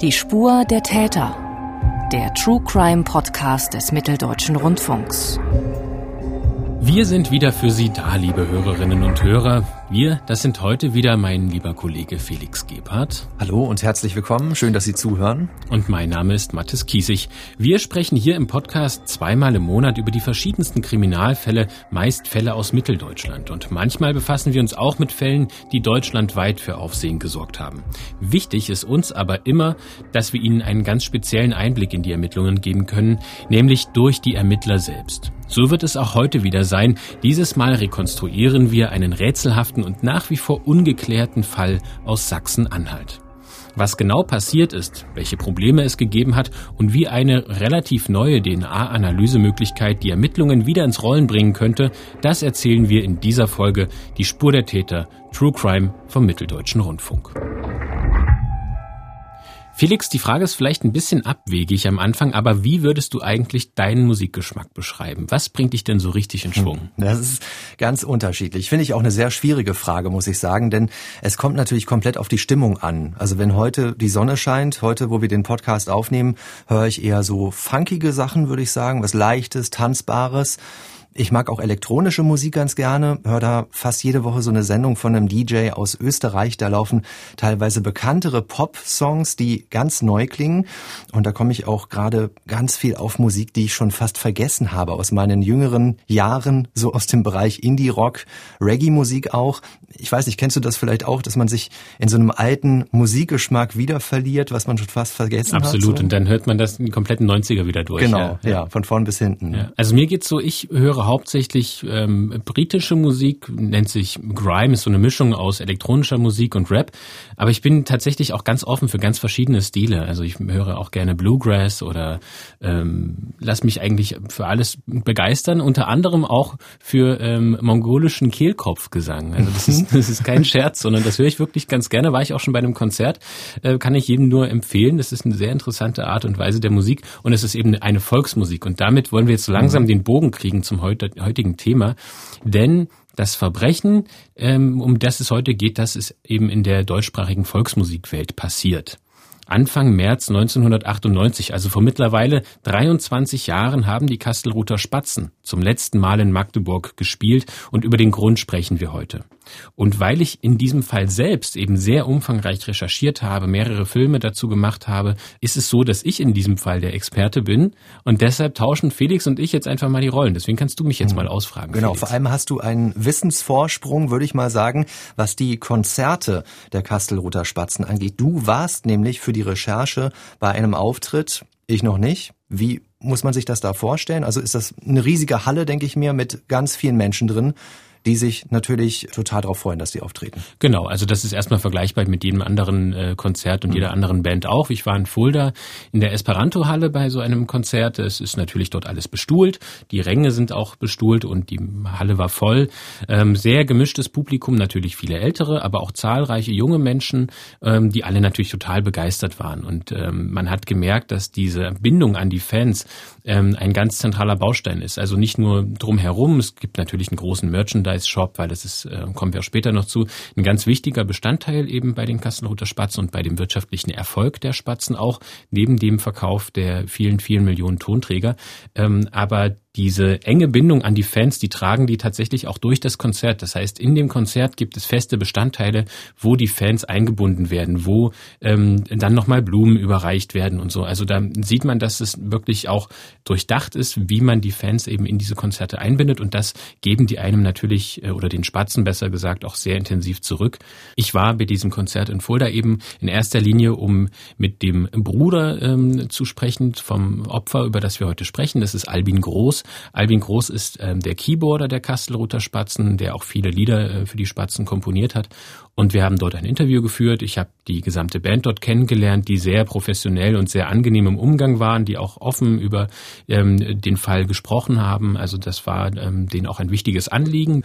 Die Spur der Täter. Der True Crime Podcast des Mitteldeutschen Rundfunks. Wir sind wieder für Sie da, liebe Hörerinnen und Hörer. Wir, das sind heute wieder mein lieber Kollege Felix Gebhardt. Hallo und herzlich willkommen. Schön, dass Sie zuhören. Und mein Name ist Mathis Kiesig. Wir sprechen hier im Podcast zweimal im Monat über die verschiedensten Kriminalfälle, meist Fälle aus Mitteldeutschland. Und manchmal befassen wir uns auch mit Fällen, die deutschlandweit für Aufsehen gesorgt haben. Wichtig ist uns aber immer, dass wir Ihnen einen ganz speziellen Einblick in die Ermittlungen geben können, nämlich durch die Ermittler selbst. So wird es auch heute wieder sein. Dieses Mal rekonstruieren wir einen rätselhaften und nach wie vor ungeklärten Fall aus Sachsen-Anhalt. Was genau passiert ist, welche Probleme es gegeben hat und wie eine relativ neue DNA-Analysemöglichkeit die Ermittlungen wieder ins Rollen bringen könnte, das erzählen wir in dieser Folge Die Spur der Täter True Crime vom Mitteldeutschen Rundfunk. Felix, die Frage ist vielleicht ein bisschen abwegig am Anfang, aber wie würdest du eigentlich deinen Musikgeschmack beschreiben? Was bringt dich denn so richtig in Schwung? Hm, das ist ganz unterschiedlich. Finde ich auch eine sehr schwierige Frage, muss ich sagen, denn es kommt natürlich komplett auf die Stimmung an. Also wenn heute die Sonne scheint, heute, wo wir den Podcast aufnehmen, höre ich eher so funkige Sachen, würde ich sagen, was leichtes, tanzbares. Ich mag auch elektronische Musik ganz gerne, höre da fast jede Woche so eine Sendung von einem DJ aus Österreich. Da laufen teilweise bekanntere Pop-Songs, die ganz neu klingen. Und da komme ich auch gerade ganz viel auf Musik, die ich schon fast vergessen habe aus meinen jüngeren Jahren, so aus dem Bereich Indie-Rock, Reggae-Musik auch. Ich weiß nicht, kennst du das vielleicht auch, dass man sich in so einem alten Musikgeschmack wieder verliert, was man schon fast vergessen Absolut. hat? Absolut. So? Und dann hört man das die kompletten 90er wieder durch. Genau, ja, ja. ja von vorn bis hinten. Ja. Also mir geht's so, ich höre hauptsächlich ähm, britische Musik, nennt sich Grime, ist so eine Mischung aus elektronischer Musik und Rap. Aber ich bin tatsächlich auch ganz offen für ganz verschiedene Stile. Also ich höre auch gerne Bluegrass oder ähm, lass mich eigentlich für alles begeistern. Unter anderem auch für ähm, mongolischen Kehlkopfgesang. Also das ist, das ist kein Scherz, sondern das höre ich wirklich ganz gerne. War ich auch schon bei einem Konzert, äh, kann ich jedem nur empfehlen. Das ist eine sehr interessante Art und Weise der Musik und es ist eben eine Volksmusik. Und damit wollen wir jetzt langsam mhm. den Bogen kriegen zum heutigen Thema. Denn das Verbrechen, ähm, um das es heute geht, das ist eben in der deutschsprachigen Volksmusikwelt passiert. Anfang März 1998, also vor mittlerweile 23 Jahren, haben die Kastelruther Spatzen zum letzten Mal in Magdeburg gespielt und über den Grund sprechen wir heute. Und weil ich in diesem Fall selbst eben sehr umfangreich recherchiert habe, mehrere Filme dazu gemacht habe, ist es so, dass ich in diesem Fall der Experte bin und deshalb tauschen Felix und ich jetzt einfach mal die Rollen. Deswegen kannst du mich jetzt hm. mal ausfragen. Genau, Felix. vor allem hast du einen Wissensvorsprung, würde ich mal sagen, was die Konzerte der Kastelruther Spatzen angeht. Du warst nämlich für die Recherche bei einem Auftritt, ich noch nicht. Wie muss man sich das da vorstellen? Also ist das eine riesige Halle, denke ich mir, mit ganz vielen Menschen drin die sich natürlich total darauf freuen, dass die auftreten. Genau, also das ist erstmal vergleichbar mit jedem anderen äh, Konzert und mhm. jeder anderen Band auch. Ich war in Fulda in der Esperanto-Halle bei so einem Konzert. Es ist natürlich dort alles bestuhlt. Die Ränge sind auch bestuhlt und die Halle war voll. Ähm, sehr gemischtes Publikum, natürlich viele ältere, aber auch zahlreiche junge Menschen, ähm, die alle natürlich total begeistert waren. Und ähm, man hat gemerkt, dass diese Bindung an die Fans ähm, ein ganz zentraler Baustein ist. Also nicht nur drumherum, es gibt natürlich einen großen Merchandise-Shop, weil das ist, äh, kommen wir auch später noch zu, ein ganz wichtiger Bestandteil eben bei den Kassenroter Spatzen und bei dem wirtschaftlichen Erfolg der Spatzen auch, neben dem Verkauf der vielen, vielen Millionen Tonträger. Ähm, aber diese enge Bindung an die Fans, die tragen die tatsächlich auch durch das Konzert. Das heißt, in dem Konzert gibt es feste Bestandteile, wo die Fans eingebunden werden, wo ähm, dann nochmal Blumen überreicht werden und so. Also da sieht man, dass es wirklich auch durchdacht ist, wie man die Fans eben in diese Konzerte einbindet und das geben die einem natürlich, äh, oder den Spatzen besser gesagt, auch sehr intensiv zurück. Ich war bei diesem Konzert in Fulda eben in erster Linie, um mit dem Bruder ähm, zu sprechen vom Opfer, über das wir heute sprechen. Das ist Albin Groß. Albin Groß ist ähm, der Keyboarder der Kastelruther Spatzen, der auch viele Lieder äh, für die Spatzen komponiert hat. Und wir haben dort ein Interview geführt. Ich habe die gesamte Band dort kennengelernt, die sehr professionell und sehr angenehm im Umgang waren, die auch offen über ähm, den Fall gesprochen haben. Also das war ähm, denen auch ein wichtiges Anliegen.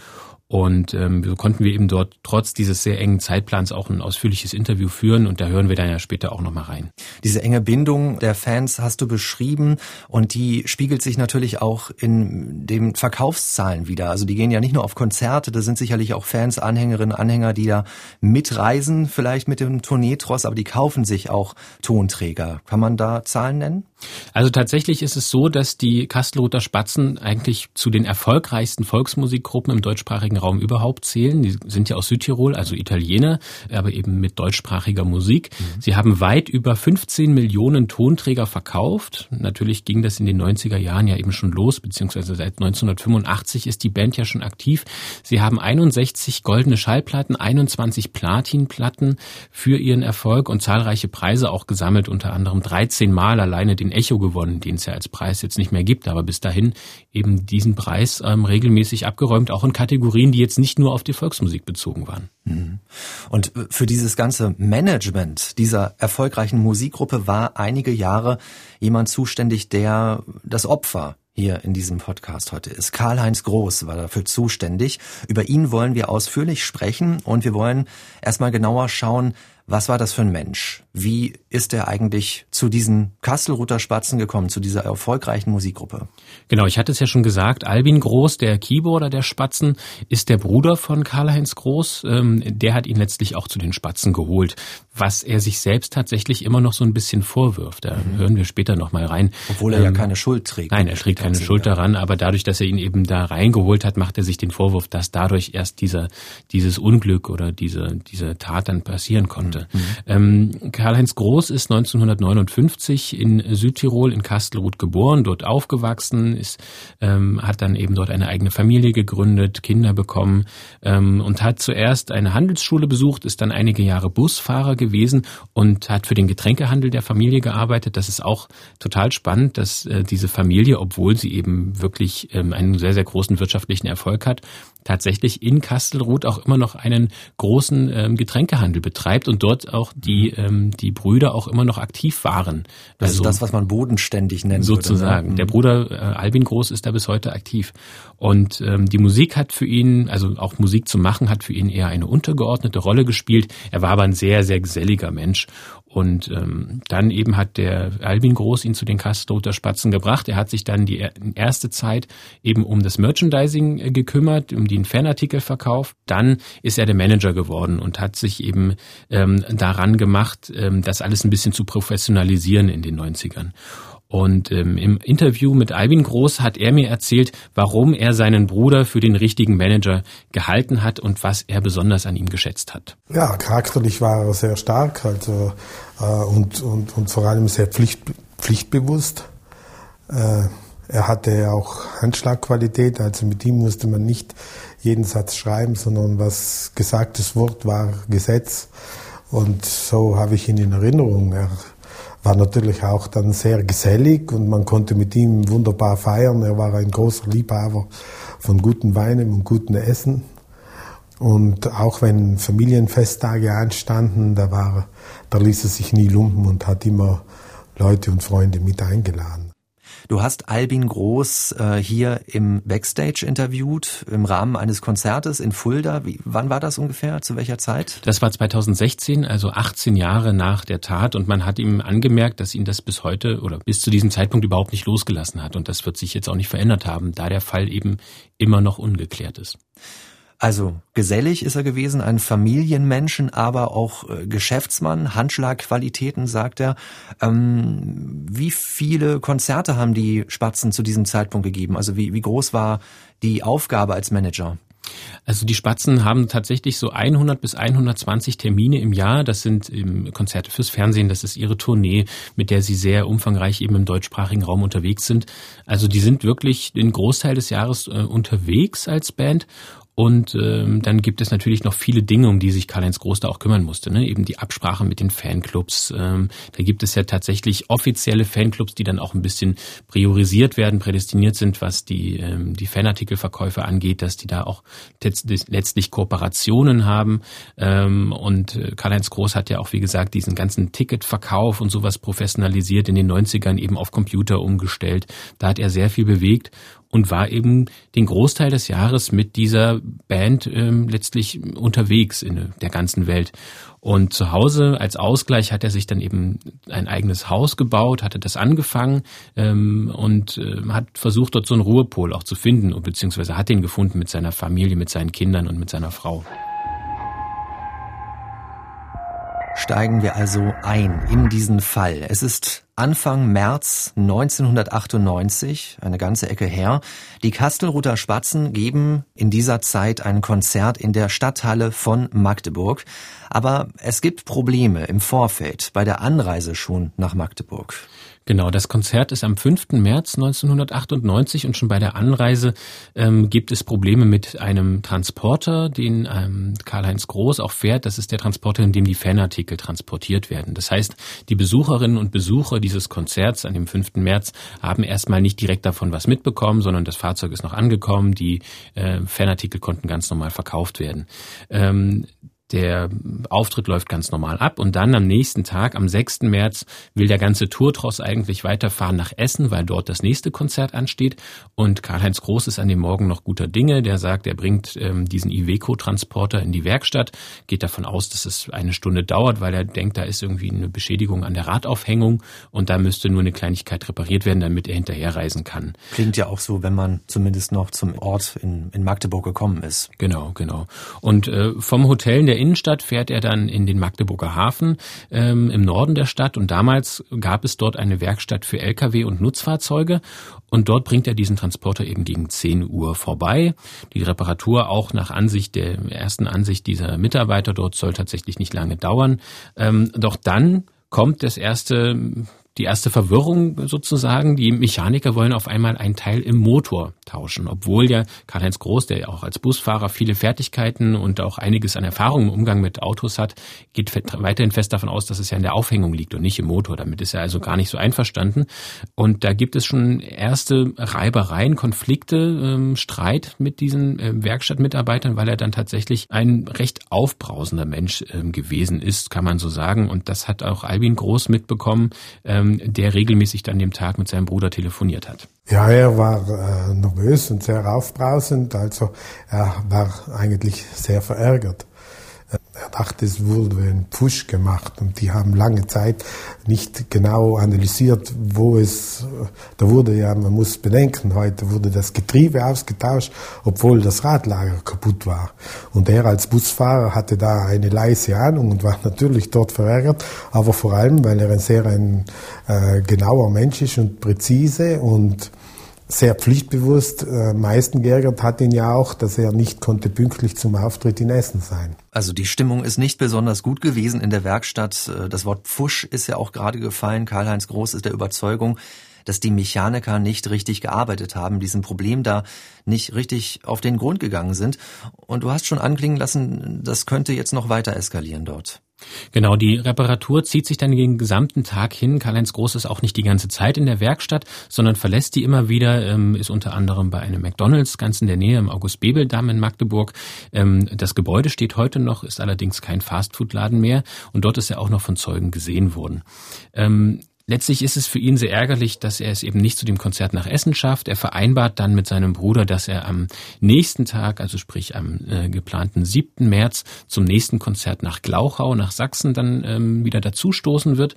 Und ähm, so konnten wir eben dort trotz dieses sehr engen Zeitplans auch ein ausführliches Interview führen und da hören wir dann ja später auch nochmal rein. Diese enge Bindung der Fans hast du beschrieben und die spiegelt sich natürlich auch in den Verkaufszahlen wieder. Also die gehen ja nicht nur auf Konzerte, da sind sicherlich auch Fans, Anhängerinnen, Anhänger, die da mitreisen, vielleicht mit dem Tourneetross, aber die kaufen sich auch Tonträger. Kann man da Zahlen nennen? Also tatsächlich ist es so, dass die Kastelruther Spatzen eigentlich zu den erfolgreichsten Volksmusikgruppen im deutschsprachigen Raum überhaupt zählen. Die sind ja aus Südtirol, also Italiener, aber eben mit deutschsprachiger Musik. Mhm. Sie haben weit über 15 Millionen Tonträger verkauft. Natürlich ging das in den 90er Jahren ja eben schon los, beziehungsweise seit 1985 ist die Band ja schon aktiv. Sie haben 61 goldene Schallplatten, 21 Platinplatten für ihren Erfolg und zahlreiche Preise auch gesammelt, unter anderem 13 Mal alleine den Echo gewonnen, den es ja als Preis jetzt nicht mehr gibt, aber bis dahin eben diesen Preis ähm, regelmäßig abgeräumt, auch in Kategorien, die jetzt nicht nur auf die Volksmusik bezogen waren. Mhm. Und für dieses ganze Management dieser erfolgreichen Musikgruppe war einige Jahre jemand zuständig, der das Opfer hier in diesem Podcast heute ist. Karl-Heinz Groß war dafür zuständig. Über ihn wollen wir ausführlich sprechen und wir wollen erstmal genauer schauen, was war das für ein Mensch? Wie ist er eigentlich zu diesen Kastelruther Spatzen gekommen, zu dieser erfolgreichen Musikgruppe? Genau, ich hatte es ja schon gesagt, Albin Groß, der Keyboarder der Spatzen, ist der Bruder von Karl-Heinz Groß. Ähm, der hat ihn letztlich auch zu den Spatzen geholt, was er sich selbst tatsächlich immer noch so ein bisschen vorwirft. Da mhm. hören wir später noch mal rein. Obwohl er ähm, ja keine Schuld trägt. Nein, er trägt keine Schuld daran, aber dadurch, dass er ihn eben da reingeholt hat, macht er sich den Vorwurf, dass dadurch erst dieser, dieses Unglück oder diese, diese Tat dann passieren konnte konnte. Mhm. Ähm, Karl-Heinz Groß ist 1959 in Südtirol in Kastelruth geboren, dort aufgewachsen, ist, ähm, hat dann eben dort eine eigene Familie gegründet, Kinder bekommen ähm, und hat zuerst eine Handelsschule besucht, ist dann einige Jahre Busfahrer gewesen und hat für den Getränkehandel der Familie gearbeitet. Das ist auch total spannend, dass äh, diese Familie, obwohl sie eben wirklich ähm, einen sehr, sehr großen wirtschaftlichen Erfolg hat, tatsächlich in Kastelruth auch immer noch einen großen ähm, Getränkehandel betreibt und dort auch die, ähm, die Brüder auch immer noch aktiv waren. Das also, ist das, was man bodenständig nennt. Sozusagen. Würde, ne? Der Bruder äh, Albin Groß ist da bis heute aktiv. Und ähm, die Musik hat für ihn, also auch Musik zu machen, hat für ihn eher eine untergeordnete Rolle gespielt. Er war aber ein sehr, sehr geselliger Mensch. Und ähm, dann eben hat der Albin Groß ihn zu den Kastelruther Spatzen gebracht. Er hat sich dann die erste Zeit eben um das Merchandising äh, gekümmert, um den Fanartikel verkauft. Dann ist er der Manager geworden und hat sich eben ähm, daran gemacht, ähm, das alles ein bisschen zu professionalisieren in den 90ern. Und ähm, im Interview mit Albin Groß hat er mir erzählt, warum er seinen Bruder für den richtigen Manager gehalten hat und was er besonders an ihm geschätzt hat. Ja, charakterlich war er sehr stark also, äh, und, und, und vor allem sehr pflicht, pflichtbewusst. Äh, er hatte auch Handschlagqualität, also mit ihm musste man nicht jeden Satz schreiben, sondern was gesagtes Wort war Gesetz. Und so habe ich ihn in Erinnerung. Er war natürlich auch dann sehr gesellig und man konnte mit ihm wunderbar feiern. Er war ein großer Liebhaber von guten Weinen und guten Essen. Und auch wenn Familienfesttage anstanden, da, war, da ließ er sich nie lumpen und hat immer Leute und Freunde mit eingeladen. Du hast Albin Groß äh, hier im Backstage interviewt, im Rahmen eines Konzertes in Fulda. Wie, wann war das ungefähr? Zu welcher Zeit? Das war 2016, also 18 Jahre nach der Tat. Und man hat ihm angemerkt, dass ihn das bis heute oder bis zu diesem Zeitpunkt überhaupt nicht losgelassen hat. Und das wird sich jetzt auch nicht verändert haben, da der Fall eben immer noch ungeklärt ist. Also gesellig ist er gewesen, ein Familienmenschen, aber auch äh, Geschäftsmann, Handschlagqualitäten, sagt er. Ähm, wie viele Konzerte haben die Spatzen zu diesem Zeitpunkt gegeben? Also wie, wie groß war die Aufgabe als Manager? Also die Spatzen haben tatsächlich so 100 bis 120 Termine im Jahr. Das sind Konzerte fürs Fernsehen, das ist ihre Tournee, mit der sie sehr umfangreich eben im deutschsprachigen Raum unterwegs sind. Also die sind wirklich den Großteil des Jahres äh, unterwegs als Band und ähm, dann gibt es natürlich noch viele Dinge, um die sich Karl-Heinz Groß da auch kümmern musste. Ne? Eben die Absprache mit den Fanclubs. Ähm, da gibt es ja tatsächlich offizielle Fanclubs, die dann auch ein bisschen priorisiert werden, prädestiniert sind, was die, ähm, die Fanartikelverkäufe angeht, dass die da auch letztlich Kooperationen haben. Ähm, und äh, Karl-Heinz Groß hat ja auch, wie gesagt, diesen ganzen Ticketverkauf und sowas professionalisiert in den 90ern eben auf Computer umgestellt. Da hat er sehr viel bewegt und war eben den Großteil des Jahres mit dieser Band ähm, letztlich unterwegs in der ganzen Welt. Und zu Hause als Ausgleich hat er sich dann eben ein eigenes Haus gebaut, hatte das angefangen ähm, und äh, hat versucht, dort so einen Ruhepol auch zu finden, beziehungsweise hat ihn gefunden mit seiner Familie, mit seinen Kindern und mit seiner Frau. Steigen wir also ein in diesen Fall. Es ist Anfang März 1998, eine ganze Ecke her. Die Kastelruther Spatzen geben in dieser Zeit ein Konzert in der Stadthalle von Magdeburg. Aber es gibt Probleme im Vorfeld bei der Anreise schon nach Magdeburg. Genau, das Konzert ist am 5. März 1998 und schon bei der Anreise ähm, gibt es Probleme mit einem Transporter, den ähm, Karl-Heinz Groß auch fährt. Das ist der Transporter, in dem die Fanartikel transportiert werden. Das heißt, die Besucherinnen und Besucher dieses Konzerts an dem 5. März haben erstmal nicht direkt davon was mitbekommen, sondern das Fahrzeug ist noch angekommen. Die äh, Fanartikel konnten ganz normal verkauft werden. Ähm, der Auftritt läuft ganz normal ab und dann am nächsten Tag, am 6. März, will der ganze Tourtross eigentlich weiterfahren nach Essen, weil dort das nächste Konzert ansteht. Und Karl-Heinz Groß ist an dem Morgen noch guter Dinge. Der sagt, er bringt ähm, diesen Iveco-Transporter in die Werkstatt, geht davon aus, dass es eine Stunde dauert, weil er denkt, da ist irgendwie eine Beschädigung an der Radaufhängung und da müsste nur eine Kleinigkeit repariert werden, damit er hinterherreisen kann. Klingt ja auch so, wenn man zumindest noch zum Ort in, in Magdeburg gekommen ist. Genau, genau. Und äh, vom Hotel in der Innenstadt fährt er dann in den Magdeburger Hafen ähm, im Norden der Stadt und damals gab es dort eine Werkstatt für Lkw und Nutzfahrzeuge und dort bringt er diesen Transporter eben gegen 10 Uhr vorbei. Die Reparatur auch nach Ansicht der ersten Ansicht dieser Mitarbeiter dort soll tatsächlich nicht lange dauern. Ähm, doch dann kommt das erste die erste Verwirrung sozusagen. Die Mechaniker wollen auf einmal einen Teil im Motor tauschen, obwohl ja Karl-Heinz Groß, der ja auch als Busfahrer viele Fertigkeiten und auch einiges an Erfahrung im Umgang mit Autos hat, geht weiterhin fest davon aus, dass es ja in der Aufhängung liegt und nicht im Motor. Damit ist er also gar nicht so einverstanden. Und da gibt es schon erste Reibereien, Konflikte, ähm, Streit mit diesen äh, Werkstattmitarbeitern, weil er dann tatsächlich ein recht aufbrausender Mensch ähm, gewesen ist, kann man so sagen. Und das hat auch Albin Groß mitbekommen. Ähm, der regelmäßig dann dem Tag mit seinem Bruder telefoniert hat. Ja, er war äh, nervös und sehr aufbrausend, also er war eigentlich sehr verärgert. Er dachte, es wurde ein Push gemacht und die haben lange Zeit nicht genau analysiert, wo es, da wurde ja, man muss bedenken, heute wurde das Getriebe ausgetauscht, obwohl das Radlager kaputt war. Und er als Busfahrer hatte da eine leise Ahnung und war natürlich dort verärgert, aber vor allem, weil er ein sehr ein äh, genauer Mensch ist und präzise und sehr pflichtbewusst. Äh, meisten geärgert hat ihn ja auch, dass er nicht konnte pünktlich zum Auftritt in Essen sein. Also die Stimmung ist nicht besonders gut gewesen in der Werkstatt. Äh, das Wort Pfusch ist ja auch gerade gefallen. Karl-Heinz Groß ist der Überzeugung, dass die Mechaniker nicht richtig gearbeitet haben, diesem Problem da nicht richtig auf den Grund gegangen sind. Und du hast schon anklingen lassen, das könnte jetzt noch weiter eskalieren dort. Genau, die Reparatur zieht sich dann den gesamten Tag hin. Karl-Heinz Groß ist auch nicht die ganze Zeit in der Werkstatt, sondern verlässt die immer wieder, ähm, ist unter anderem bei einem McDonalds ganz in der Nähe im August-Bebel-Damm in Magdeburg. Ähm, das Gebäude steht heute noch, ist allerdings kein Fastfood-Laden mehr und dort ist er auch noch von Zeugen gesehen worden. Letztlich ist es für ihn sehr ärgerlich, dass er es eben nicht zu dem Konzert nach Essen schafft. Er vereinbart dann mit seinem Bruder, dass er am nächsten Tag, also sprich am äh, geplanten 7. März, zum nächsten Konzert nach Glauchau, nach Sachsen dann ähm, wieder dazustoßen wird.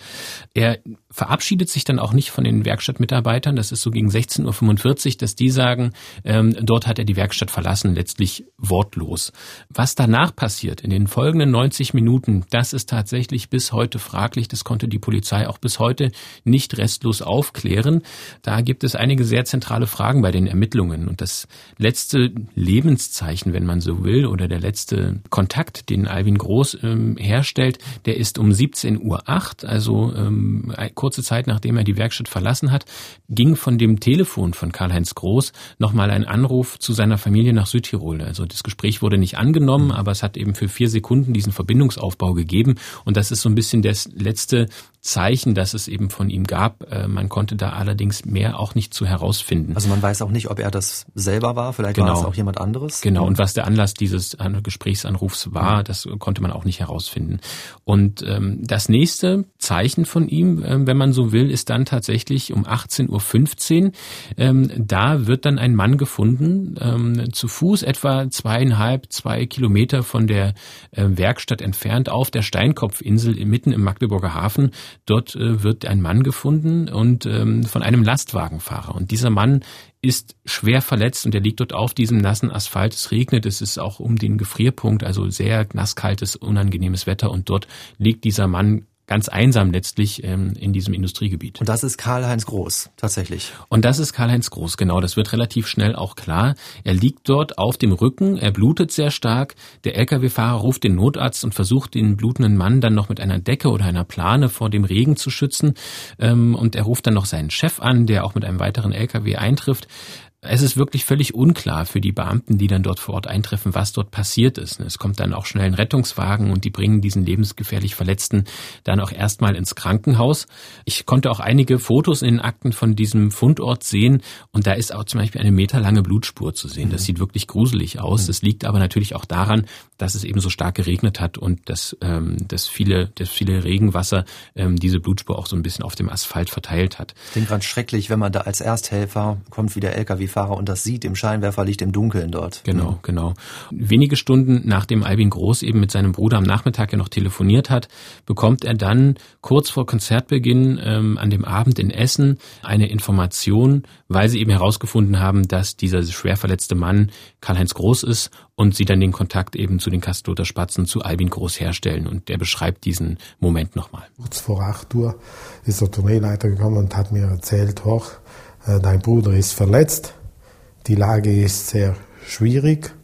Er verabschiedet sich dann auch nicht von den Werkstattmitarbeitern. Das ist so gegen 16.45 Uhr, dass die sagen, ähm, dort hat er die Werkstatt verlassen, letztlich wortlos. Was danach passiert in den folgenden 90 Minuten, das ist tatsächlich bis heute fraglich. Das konnte die Polizei auch bis heute nicht restlos aufklären. Da gibt es einige sehr zentrale Fragen bei den Ermittlungen. Und das letzte Lebenszeichen, wenn man so will, oder der letzte Kontakt, den Alvin Groß ähm, herstellt, der ist um 17.08 Uhr, also ähm, kurze Zeit nachdem er die Werkstatt verlassen hat, ging von dem Telefon von Karl-Heinz Groß nochmal ein Anruf zu seiner Familie nach Südtirol. Also das Gespräch wurde nicht angenommen, aber es hat eben für vier Sekunden diesen Verbindungsaufbau gegeben. Und das ist so ein bisschen das letzte Zeichen, dass es eben von ihm gab. Äh, man konnte da allerdings mehr auch nicht zu herausfinden. Also man weiß auch nicht, ob er das selber war, vielleicht genau. war es auch jemand anderes. Genau, und was der Anlass dieses Gesprächsanrufs war, das konnte man auch nicht herausfinden. Und ähm, das nächste Zeichen von ihm, äh, wenn man so will, ist dann tatsächlich um 18.15 Uhr. Ähm, da wird dann ein Mann gefunden, ähm, zu Fuß etwa zweieinhalb, zwei Kilometer von der äh, Werkstatt entfernt auf der Steinkopfinsel mitten im Magdeburger Hafen. Dort äh, wird ein Mann gefunden und ähm, von einem Lastwagenfahrer. Und dieser Mann ist schwer verletzt und er liegt dort auf diesem nassen Asphalt. Es regnet, es ist auch um den Gefrierpunkt, also sehr nasskaltes, unangenehmes Wetter und dort liegt dieser Mann ganz einsam letztlich ähm, in diesem Industriegebiet. Und das ist Karl-Heinz Groß, tatsächlich. Und das ist Karl-Heinz Groß, genau. Das wird relativ schnell auch klar. Er liegt dort auf dem Rücken, er blutet sehr stark. Der Lkw-Fahrer ruft den Notarzt und versucht, den blutenden Mann dann noch mit einer Decke oder einer Plane vor dem Regen zu schützen. Ähm, und er ruft dann noch seinen Chef an, der auch mit einem weiteren Lkw eintrifft. Es ist wirklich völlig unklar für die Beamten, die dann dort vor Ort eintreffen, was dort passiert ist. Es kommt dann auch schnell ein Rettungswagen und die bringen diesen lebensgefährlich Verletzten dann auch erstmal ins Krankenhaus. Ich konnte auch einige Fotos in den Akten von diesem Fundort sehen und da ist auch zum Beispiel eine meterlange Blutspur zu sehen. Das mhm. sieht wirklich gruselig aus. Mhm. Das liegt aber natürlich auch daran, dass es eben so stark geregnet hat und dass, ähm, dass viele, dass viele Regenwasser ähm, diese Blutspur auch so ein bisschen auf dem Asphalt verteilt hat. Klingt ganz schrecklich, wenn man da als Ersthelfer kommt wie der LKW Lkw-Fahrer und das sieht im Scheinwerferlicht im Dunkeln dort. Genau, mhm. genau. Wenige Stunden nachdem Albin Groß eben mit seinem Bruder am Nachmittag ja noch telefoniert hat, bekommt er dann kurz vor Konzertbeginn ähm, an dem Abend in Essen eine Information, weil sie eben herausgefunden haben, dass dieser schwer verletzte Mann Karl-Heinz Groß ist und sie dann den Kontakt eben zu den Kastelother Spatzen zu Albin Groß herstellen. Und der beschreibt diesen Moment nochmal. Kurz vor acht Uhr ist der Tourneeleiter gekommen und hat mir erzählt, hoch, äh, dein Bruder ist verletzt, die Lage ist sehr schwierig,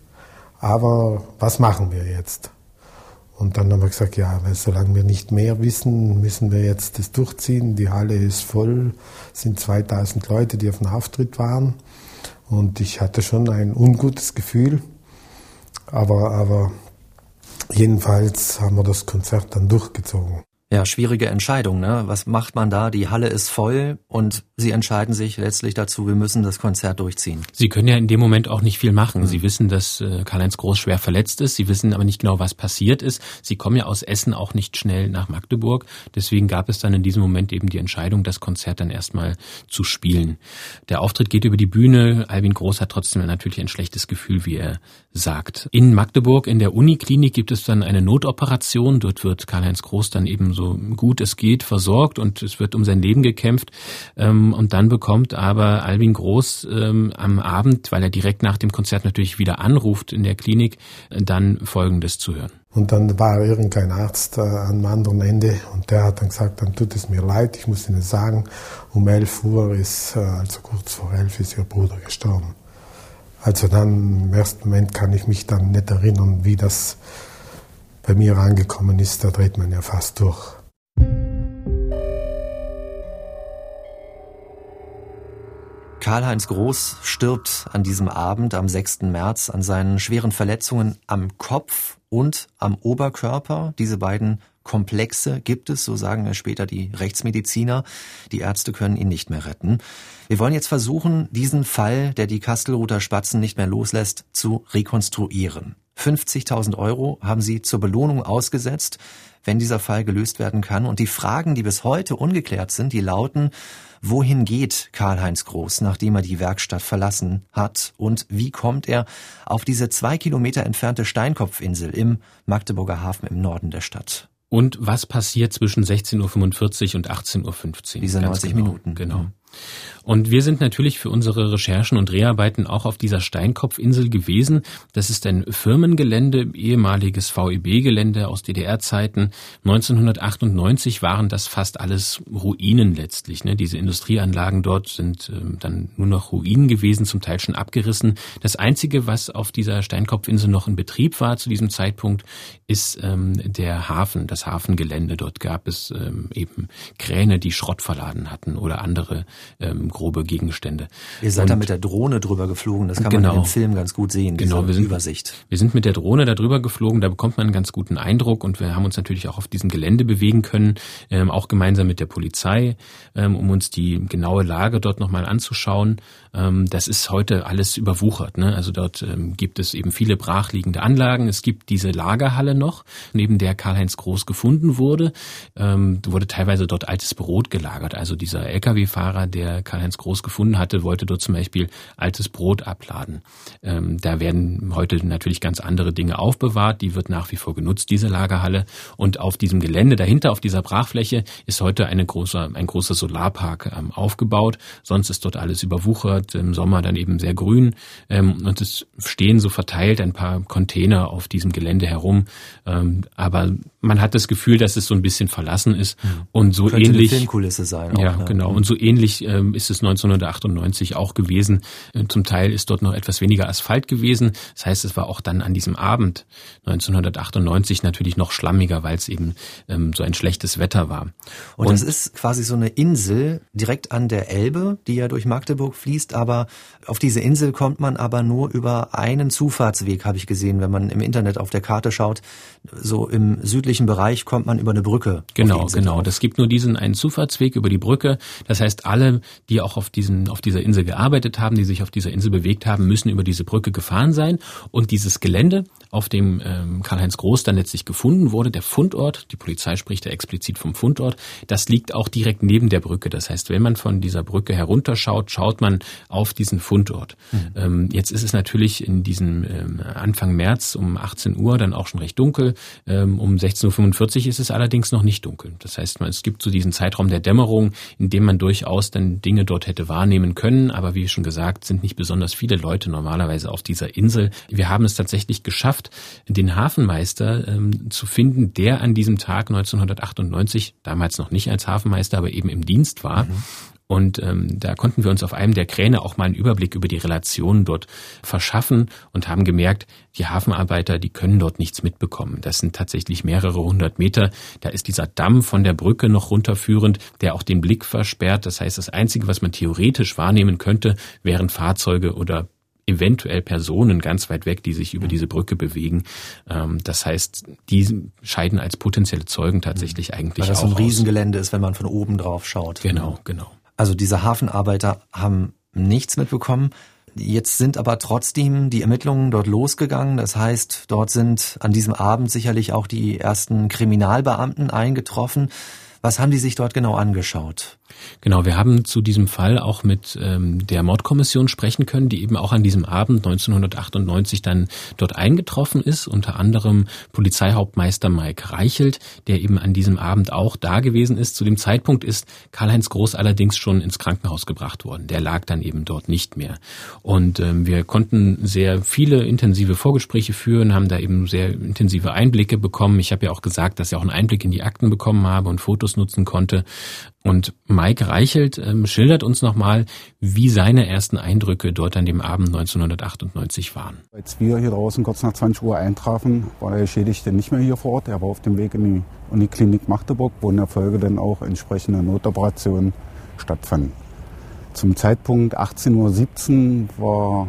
aber was machen wir jetzt? Und dann haben wir gesagt, ja, weil solange wir nicht mehr wissen, müssen wir jetzt das durchziehen. Die Halle ist voll, sind 2000 Leute, die auf dem Auftritt waren. Und ich hatte schon ein ungutes Gefühl. Aber, aber jedenfalls haben wir das Konzert dann durchgezogen. Ja, schwierige Entscheidung. Ne? Was macht man da? Die Halle ist voll und Sie entscheiden sich letztlich dazu, wir müssen das Konzert durchziehen. Sie können ja in dem Moment auch nicht viel machen. Mhm. Sie wissen, dass äh, Karl-Heinz Groß schwer verletzt ist. Sie wissen aber nicht genau, was passiert ist. Sie kommen ja aus Essen auch nicht schnell nach Magdeburg. Deswegen gab es dann in diesem Moment eben die Entscheidung, das Konzert dann erstmal zu spielen. Der Auftritt geht über die Bühne. Albin Groß hat trotzdem natürlich ein schlechtes Gefühl, wie er sagt. In Magdeburg in der Uniklinik gibt es dann eine Notoperation. Dort wird Karl-Heinz Groß dann eben so gut es geht versorgt und es wird um sein Leben gekämpft. Ähm, und dann bekommt aber Albin Groß ähm, am Abend, weil er direkt nach dem Konzert natürlich wieder anruft in der Klinik, dann Folgendes zu hören. Und dann war irgendein Arzt äh, am anderen Ende und der hat dann gesagt, dann tut es mir leid, ich muss Ihnen sagen, um 11 Uhr ist, äh, also kurz vor 11 ist Ihr Bruder gestorben. Also dann im ersten Moment kann ich mich dann nicht erinnern, wie das bei mir angekommen ist. Da dreht man ja fast durch. Karl-Heinz Groß stirbt an diesem Abend am 6. März an seinen schweren Verletzungen am Kopf und am Oberkörper. Diese beiden Komplexe gibt es, so sagen es später die Rechtsmediziner. Die Ärzte können ihn nicht mehr retten. Wir wollen jetzt versuchen, diesen Fall, der die Kastelruther Spatzen nicht mehr loslässt, zu rekonstruieren. 50.000 Euro haben sie zur Belohnung ausgesetzt, wenn dieser Fall gelöst werden kann. Und die Fragen, die bis heute ungeklärt sind, die lauten, Wohin geht Karl-Heinz Groß, nachdem er die Werkstatt verlassen hat? Und wie kommt er auf diese zwei Kilometer entfernte Steinkopfinsel im Magdeburger Hafen im Norden der Stadt? Und was passiert zwischen 16.45 Uhr und 18.15 Uhr? Diese 90 genau, Minuten. Genau. Und wir sind natürlich für unsere Recherchen und Dreharbeiten auch auf dieser Steinkopfinsel gewesen. Das ist ein Firmengelände, ehemaliges VEB-Gelände aus DDR-Zeiten. 1998 waren das fast alles Ruinen letztlich. Ne? Diese Industrieanlagen dort sind ähm, dann nur noch Ruinen gewesen, zum Teil schon abgerissen. Das Einzige, was auf dieser Steinkopfinsel noch in Betrieb war zu diesem Zeitpunkt, ist ähm, der Hafen, das Hafengelände. Dort gab es ähm, eben Kräne, die Schrott verladen hatten oder andere ähm, grobe Gegenstände. Ihr seid und, da mit der Drohne drüber geflogen, das kann genau, man im Film ganz gut sehen, genau, wir sind, Übersicht. Wir sind mit der Drohne da drüber geflogen, da bekommt man einen ganz guten Eindruck und wir haben uns natürlich auch auf diesem Gelände bewegen können, ähm, auch gemeinsam mit der Polizei, ähm, um uns die genaue Lage dort nochmal anzuschauen. Ähm, das ist heute alles überwuchert. Ne? Also dort ähm, gibt es eben viele brachliegende Anlagen. Es gibt diese Lagerhalle noch, neben der Karl-Heinz Groß gefunden wurde. Ähm, wurde teilweise dort altes Brot gelagert. Also dieser Lkw-Fahrer, der Karl-Heinz Groß gefunden hatte, wollte dort zum Beispiel altes Brot abladen. Ähm, da werden heute natürlich ganz andere Dinge aufbewahrt. Die wird nach wie vor genutzt, diese Lagerhalle. Und auf diesem Gelände dahinter, auf dieser Brachfläche, ist heute eine große, ein großer Solarpark ähm, aufgebaut. Sonst ist dort alles überwuchert, im Sommer dann eben sehr grün. Ähm, und es stehen so verteilt ein paar Container auf diesem Gelände herum. Ähm, aber man hat das Gefühl, dass es so ein bisschen verlassen ist. Mhm. Und so Könnte ähnlich. Eine Filmkulisse sein. Auch, ja, ne? genau. Und so ähnlich ähm, ist es 1998 auch gewesen. Äh, zum Teil ist dort noch etwas weniger Asphalt gewesen. Das heißt, es war auch dann an diesem Abend 1998 natürlich noch schlammiger, weil es eben ähm, so ein schlechtes Wetter war. Und, und das ist quasi so eine Insel direkt an der Elbe, die ja durch Magdeburg fließt, aber auf diese Insel kommt man aber nur über einen Zufahrtsweg, habe ich gesehen, wenn man im Internet auf der Karte schaut. So im südlichen Bereich kommt man über eine Brücke. Genau, genau. Drauf. Das gibt nur diesen einen Zufahrtsweg über die Brücke. Das heißt, alle, die auch auf diesen, auf dieser Insel gearbeitet haben, die sich auf dieser Insel bewegt haben, müssen über diese Brücke gefahren sein. Und dieses Gelände, auf dem ähm, Karl-Heinz Groß dann letztlich gefunden wurde, der Fundort, die Polizei spricht ja explizit vom Fundort, das liegt auch direkt neben der Brücke. Das heißt, wenn man von dieser Brücke herunterschaut, schaut man auf diesen Fundort. Mhm. Ähm, jetzt ist es natürlich in diesem ähm, Anfang März um 18 Uhr dann auch schon recht dunkel. Ähm, um 16.45 Uhr ist es allerdings noch nicht dunkel. Das heißt, es gibt so diesen Zeitraum der Dämmerung, in dem man durchaus dann Dinge dort hätte wahrnehmen können. Aber wie schon gesagt, sind nicht besonders viele Leute normalerweise auf dieser Insel. Wir haben es tatsächlich geschafft, den Hafenmeister ähm, zu finden, der an diesem Tag 1998, damals noch nicht als Hafenmeister, aber eben im Dienst war. Mhm. Und ähm, da konnten wir uns auf einem der Kräne auch mal einen Überblick über die Relationen dort verschaffen und haben gemerkt, die Hafenarbeiter, die können dort nichts mitbekommen. Das sind tatsächlich mehrere hundert Meter. Da ist dieser Damm von der Brücke noch runterführend, der auch den Blick versperrt. Das heißt, das Einzige, was man theoretisch wahrnehmen könnte, wären Fahrzeuge oder eventuell Personen ganz weit weg, die sich über diese Brücke bewegen. Ähm, das heißt, die scheiden als potenzielle Zeugen tatsächlich eigentlich Weil das auch ein Riesengelände ist, wenn man von oben drauf schaut. Genau, genau. Also diese Hafenarbeiter haben nichts mitbekommen. Jetzt sind aber trotzdem die Ermittlungen dort losgegangen. Das heißt, dort sind an diesem Abend sicherlich auch die ersten Kriminalbeamten eingetroffen. Was haben die sich dort genau angeschaut? Genau, wir haben zu diesem Fall auch mit ähm, der Mordkommission sprechen können, die eben auch an diesem Abend 1998 dann dort eingetroffen ist, unter anderem Polizeihauptmeister Mike Reichelt, der eben an diesem Abend auch da gewesen ist. Zu dem Zeitpunkt ist Karl-Heinz Groß allerdings schon ins Krankenhaus gebracht worden. Der lag dann eben dort nicht mehr. Und ähm, wir konnten sehr viele intensive Vorgespräche führen, haben da eben sehr intensive Einblicke bekommen. Ich habe ja auch gesagt, dass ich auch einen Einblick in die Akten bekommen habe und Fotos nutzen konnte. Und Mike Reichelt ähm, schildert uns nochmal, wie seine ersten Eindrücke dort an dem Abend 1998 waren. Als wir hier draußen kurz nach 20 Uhr eintrafen, war der Geschädigte nicht mehr hier vor Ort. Er war auf dem Weg in die Uniklinik Magdeburg, wo in der Folge dann auch entsprechende Notoperationen stattfanden. Zum Zeitpunkt 18.17 Uhr war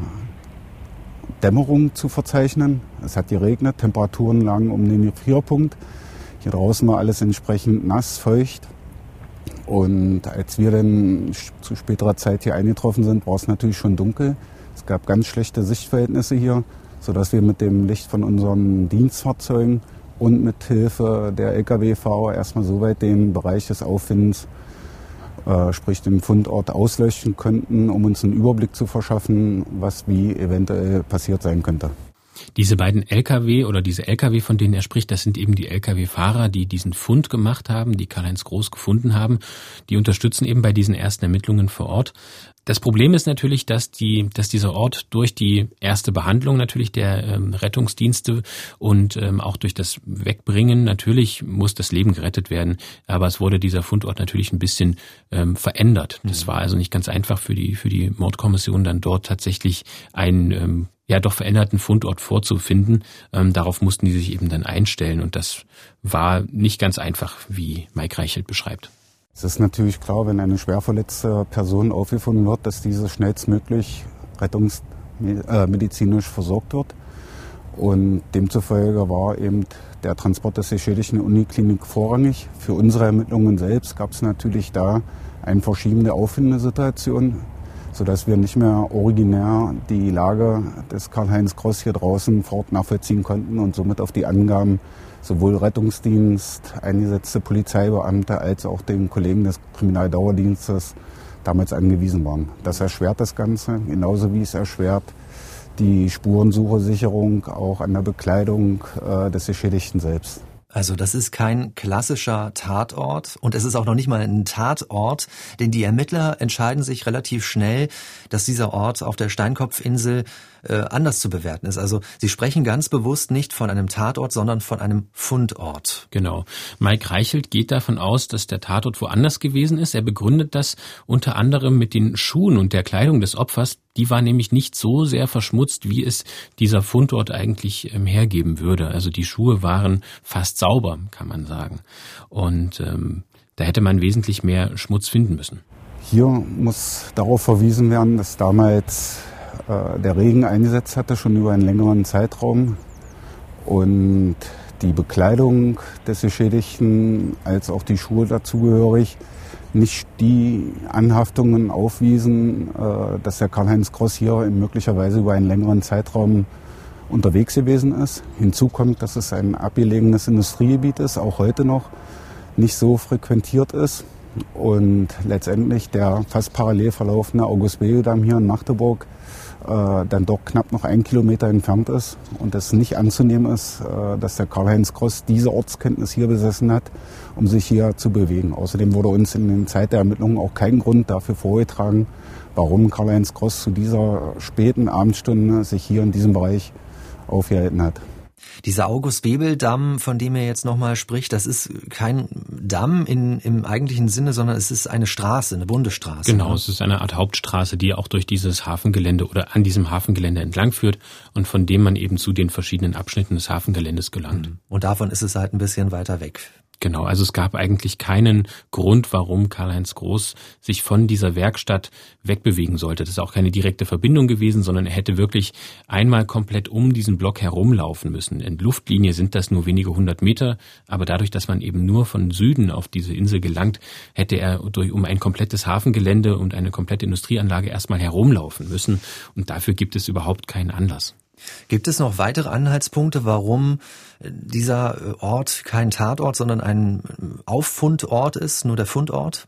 Dämmerung zu verzeichnen. Es hat geregnet, Temperaturen lagen um den Gefrierpunkt. Hier draußen war alles entsprechend nass, feucht. Und als wir dann zu späterer Zeit hier eingetroffen sind, war es natürlich schon dunkel. Es gab ganz schlechte Sichtverhältnisse hier, sodass wir mit dem Licht von unseren Dienstfahrzeugen und mit Hilfe der Lkw-Fahrer erstmal soweit den Bereich des Auffindens, äh, sprich den Fundort, auslöschen könnten, um uns einen Überblick zu verschaffen, was wie eventuell passiert sein könnte. Diese beiden Lkw oder diese Lkw, von denen er spricht, das sind eben die Lkw-Fahrer, die diesen Fund gemacht haben, die Karl-Heinz Groß gefunden haben. Die unterstützen eben bei diesen ersten Ermittlungen vor Ort. Das Problem ist natürlich, dass die, dass dieser Ort durch die erste Behandlung natürlich der ähm, Rettungsdienste und ähm, auch durch das Wegbringen natürlich muss das Leben gerettet werden. Aber es wurde dieser Fundort natürlich ein bisschen ähm, verändert. Das mhm. war also nicht ganz einfach für die für die Mordkommission dann dort tatsächlich ein ähm, ja doch veränderten Fundort vorzufinden. Ähm, darauf mussten die sich eben dann einstellen und das war nicht ganz einfach, wie Mike Reichelt beschreibt. Es ist natürlich klar, wenn eine schwer verletzte Person aufgefunden wird, dass diese schnellstmöglich rettungsmedizinisch versorgt wird. Und demzufolge war eben der Transport des Geschädigten Uniklinik vorrangig. Für unsere Ermittlungen selbst gab es natürlich da eine verschiebende Auffindesituation, sodass wir nicht mehr originär die Lage des Karl-Heinz Gross hier draußen fort nachvollziehen konnten und somit auf die Angaben sowohl Rettungsdienst, eingesetzte Polizeibeamte als auch den Kollegen des Kriminaldauerdienstes damals angewiesen waren. Das erschwert das Ganze, genauso wie es erschwert die Spurensuchesicherung auch an der Bekleidung äh, des Geschädigten selbst. Also das ist kein klassischer Tatort und es ist auch noch nicht mal ein Tatort, denn die Ermittler entscheiden sich relativ schnell, dass dieser Ort auf der Steinkopfinsel äh, anders zu bewerten ist. Also sie sprechen ganz bewusst nicht von einem Tatort, sondern von einem Fundort. Genau. Mike Reichelt geht davon aus, dass der Tatort woanders gewesen ist. Er begründet das unter anderem mit den Schuhen und der Kleidung des Opfers. Die war nämlich nicht so sehr verschmutzt, wie es dieser Fundort eigentlich ähm, hergeben würde. Also die Schuhe waren fast sauber, kann man sagen. Und ähm, da hätte man wesentlich mehr Schmutz finden müssen. Hier muss darauf verwiesen werden, dass damals äh, der Regen eingesetzt hatte, schon über einen längeren Zeitraum. Und die Bekleidung des Geschädigten als auch die Schuhe dazugehörig nicht die Anhaftungen aufwiesen, äh, dass der Karl-Heinz Gross hier möglicherweise über einen längeren Zeitraum unterwegs gewesen ist. Hinzu kommt, dass es ein abgelegenes Industriegebiet ist, auch heute noch nicht so frequentiert ist. Und letztendlich der fast parallel verlaufende August-Beo-Damm hier in Magdeburg dann doch knapp noch ein Kilometer entfernt ist und es nicht anzunehmen ist, äh, dass der Karl-Heinz Gross diese Ortskenntnis hier besessen hat, um sich hier zu bewegen. Außerdem wurde uns in der Zeit der Ermittlungen auch kein Grund dafür vorgetragen, warum Karl-Heinz Gross zu dieser späten Abendstunde sich hier in diesem Bereich aufgehalten hat. Dieser August-Bebel-Damm, von dem er jetzt nochmal spricht, das ist kein Damm in, im eigentlichen Sinne, sondern es ist eine Straße, eine Bundesstraße. Genau, ne? es ist eine Art Hauptstraße, die auch durch dieses Hafengelände oder an diesem Hafengelände entlang führt und von dem man eben zu den verschiedenen Abschnitten des Hafengeländes gelangt. Und davon ist es halt ein bisschen weiter weg. Genau, also es gab eigentlich keinen Grund, warum Karl-Heinz Groß sich von dieser Werkstatt wegbewegen sollte. Das ist auch keine direkte Verbindung gewesen, sondern er hätte wirklich einmal komplett um diesen Block herumlaufen müssen. In Luftlinie sind das nur wenige hundert Meter, aber dadurch, dass man eben nur von Süden auf diese Insel gelangt, hätte er durch, um ein komplettes Hafengelände und eine komplette Industrieanlage erstmal herumlaufen müssen. Und dafür gibt es überhaupt keinen Anlass. Gibt es noch weitere Anhaltspunkte, warum dieser äh, Ort kein Tatort, sondern ein Auffundort ist, nur der Fundort?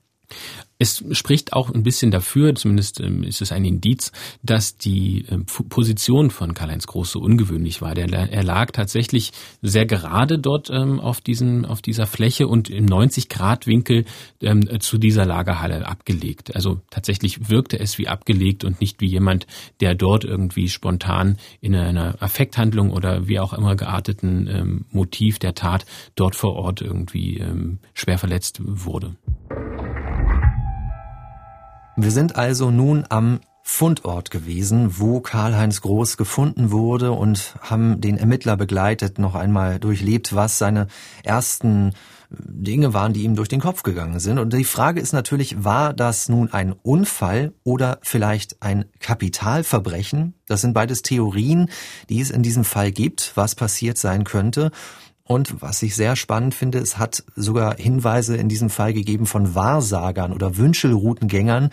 Es spricht auch ein bisschen dafür, zumindest ähm, ist es ein Indiz, dass die ähm, Position von Karl-Heinz Groß so ungewöhnlich war. Der, er lag tatsächlich sehr gerade dort ähm, auf, diesen, auf dieser Fläche und im 90-Grad-Winkel zu dieser Lagerhalle abgelegt. Also tatsächlich wirkte es wie abgelegt und nicht wie jemand, der dort irgendwie spontan in einer Affekthandlung oder wie auch immer gearteten Motiv der Tat dort vor Ort irgendwie schwer verletzt wurde. Wir sind also nun am Fundort gewesen, wo Karl-Heinz Groß gefunden wurde und haben den Ermittler begleitet, noch einmal durchlebt, was seine ersten Dinge waren, die ihm durch den Kopf gegangen sind. Und die Frage ist natürlich, war das nun ein Unfall oder vielleicht ein Kapitalverbrechen? Das sind beides Theorien, die es in diesem Fall gibt, was passiert sein könnte. Und was ich sehr spannend finde, es hat sogar Hinweise in diesem Fall gegeben von Wahrsagern oder Wünschelroutengängern,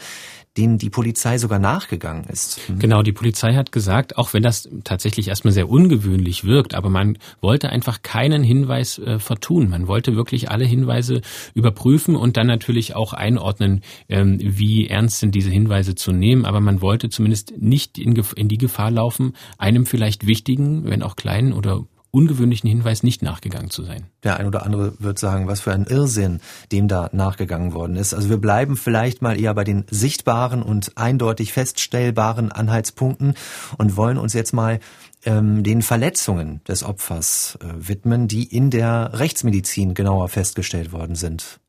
denen die Polizei sogar nachgegangen ist. Mhm. Genau, die Polizei hat gesagt, auch wenn das tatsächlich erstmal sehr ungewöhnlich wirkt, aber man wollte einfach keinen Hinweis äh, vertun. Man wollte wirklich alle Hinweise überprüfen und dann natürlich auch einordnen, ähm, wie ernst sind diese Hinweise zu nehmen. Aber man wollte zumindest nicht in, in die Gefahr laufen, einem vielleicht wichtigen, wenn auch kleinen oder ungewöhnlichen Hinweis nicht nachgegangen zu sein. Der ein oder andere wird sagen, was für ein Irrsinn dem da nachgegangen worden ist. Also wir bleiben vielleicht mal eher bei den sichtbaren und eindeutig feststellbaren Anhaltspunkten und wollen uns jetzt mal ähm, den Verletzungen des Opfers äh, widmen, die in der Rechtsmedizin genauer festgestellt worden sind.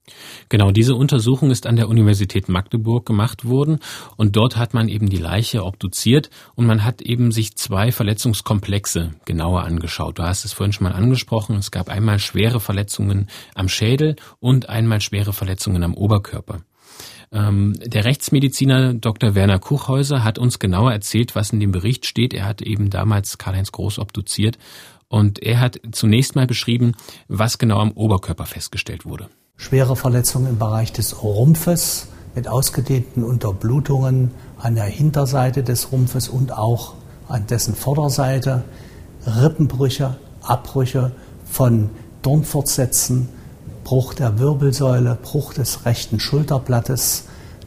Genau, diese Untersuchung ist an der Universität Magdeburg gemacht worden und dort hat man eben die Leiche obduziert und man hat eben sich zwei Verletzungskomplexe genauer angeschaut. Du hast es vorhin schon mal angesprochen, es gab einmal schwere Verletzungen am Schädel und einmal schwere Verletzungen am Oberkörper. Ähm, der Rechtsmediziner Dr. Werner Kuchhäuser hat uns genauer erzählt, was in dem Bericht steht. Er hat eben damals Karl-Heinz Groß obduziert und er hat zunächst mal beschrieben, was genau am Oberkörper festgestellt wurde schwere Verletzungen im Bereich des Rumpfes mit ausgedehnten Unterblutungen an der Hinterseite des Rumpfes und auch an dessen Vorderseite, Rippenbrüche, Abbrüche von Dornfortsätzen, Bruch der Wirbelsäule, Bruch des rechten Schulterblattes,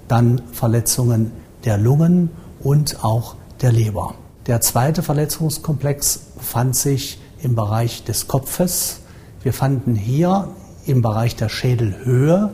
dann Verletzungen der Lungen und auch der Leber. Der zweite Verletzungskomplex fand sich im Bereich des Kopfes. Wir fanden hier im Bereich der Schädelhöhe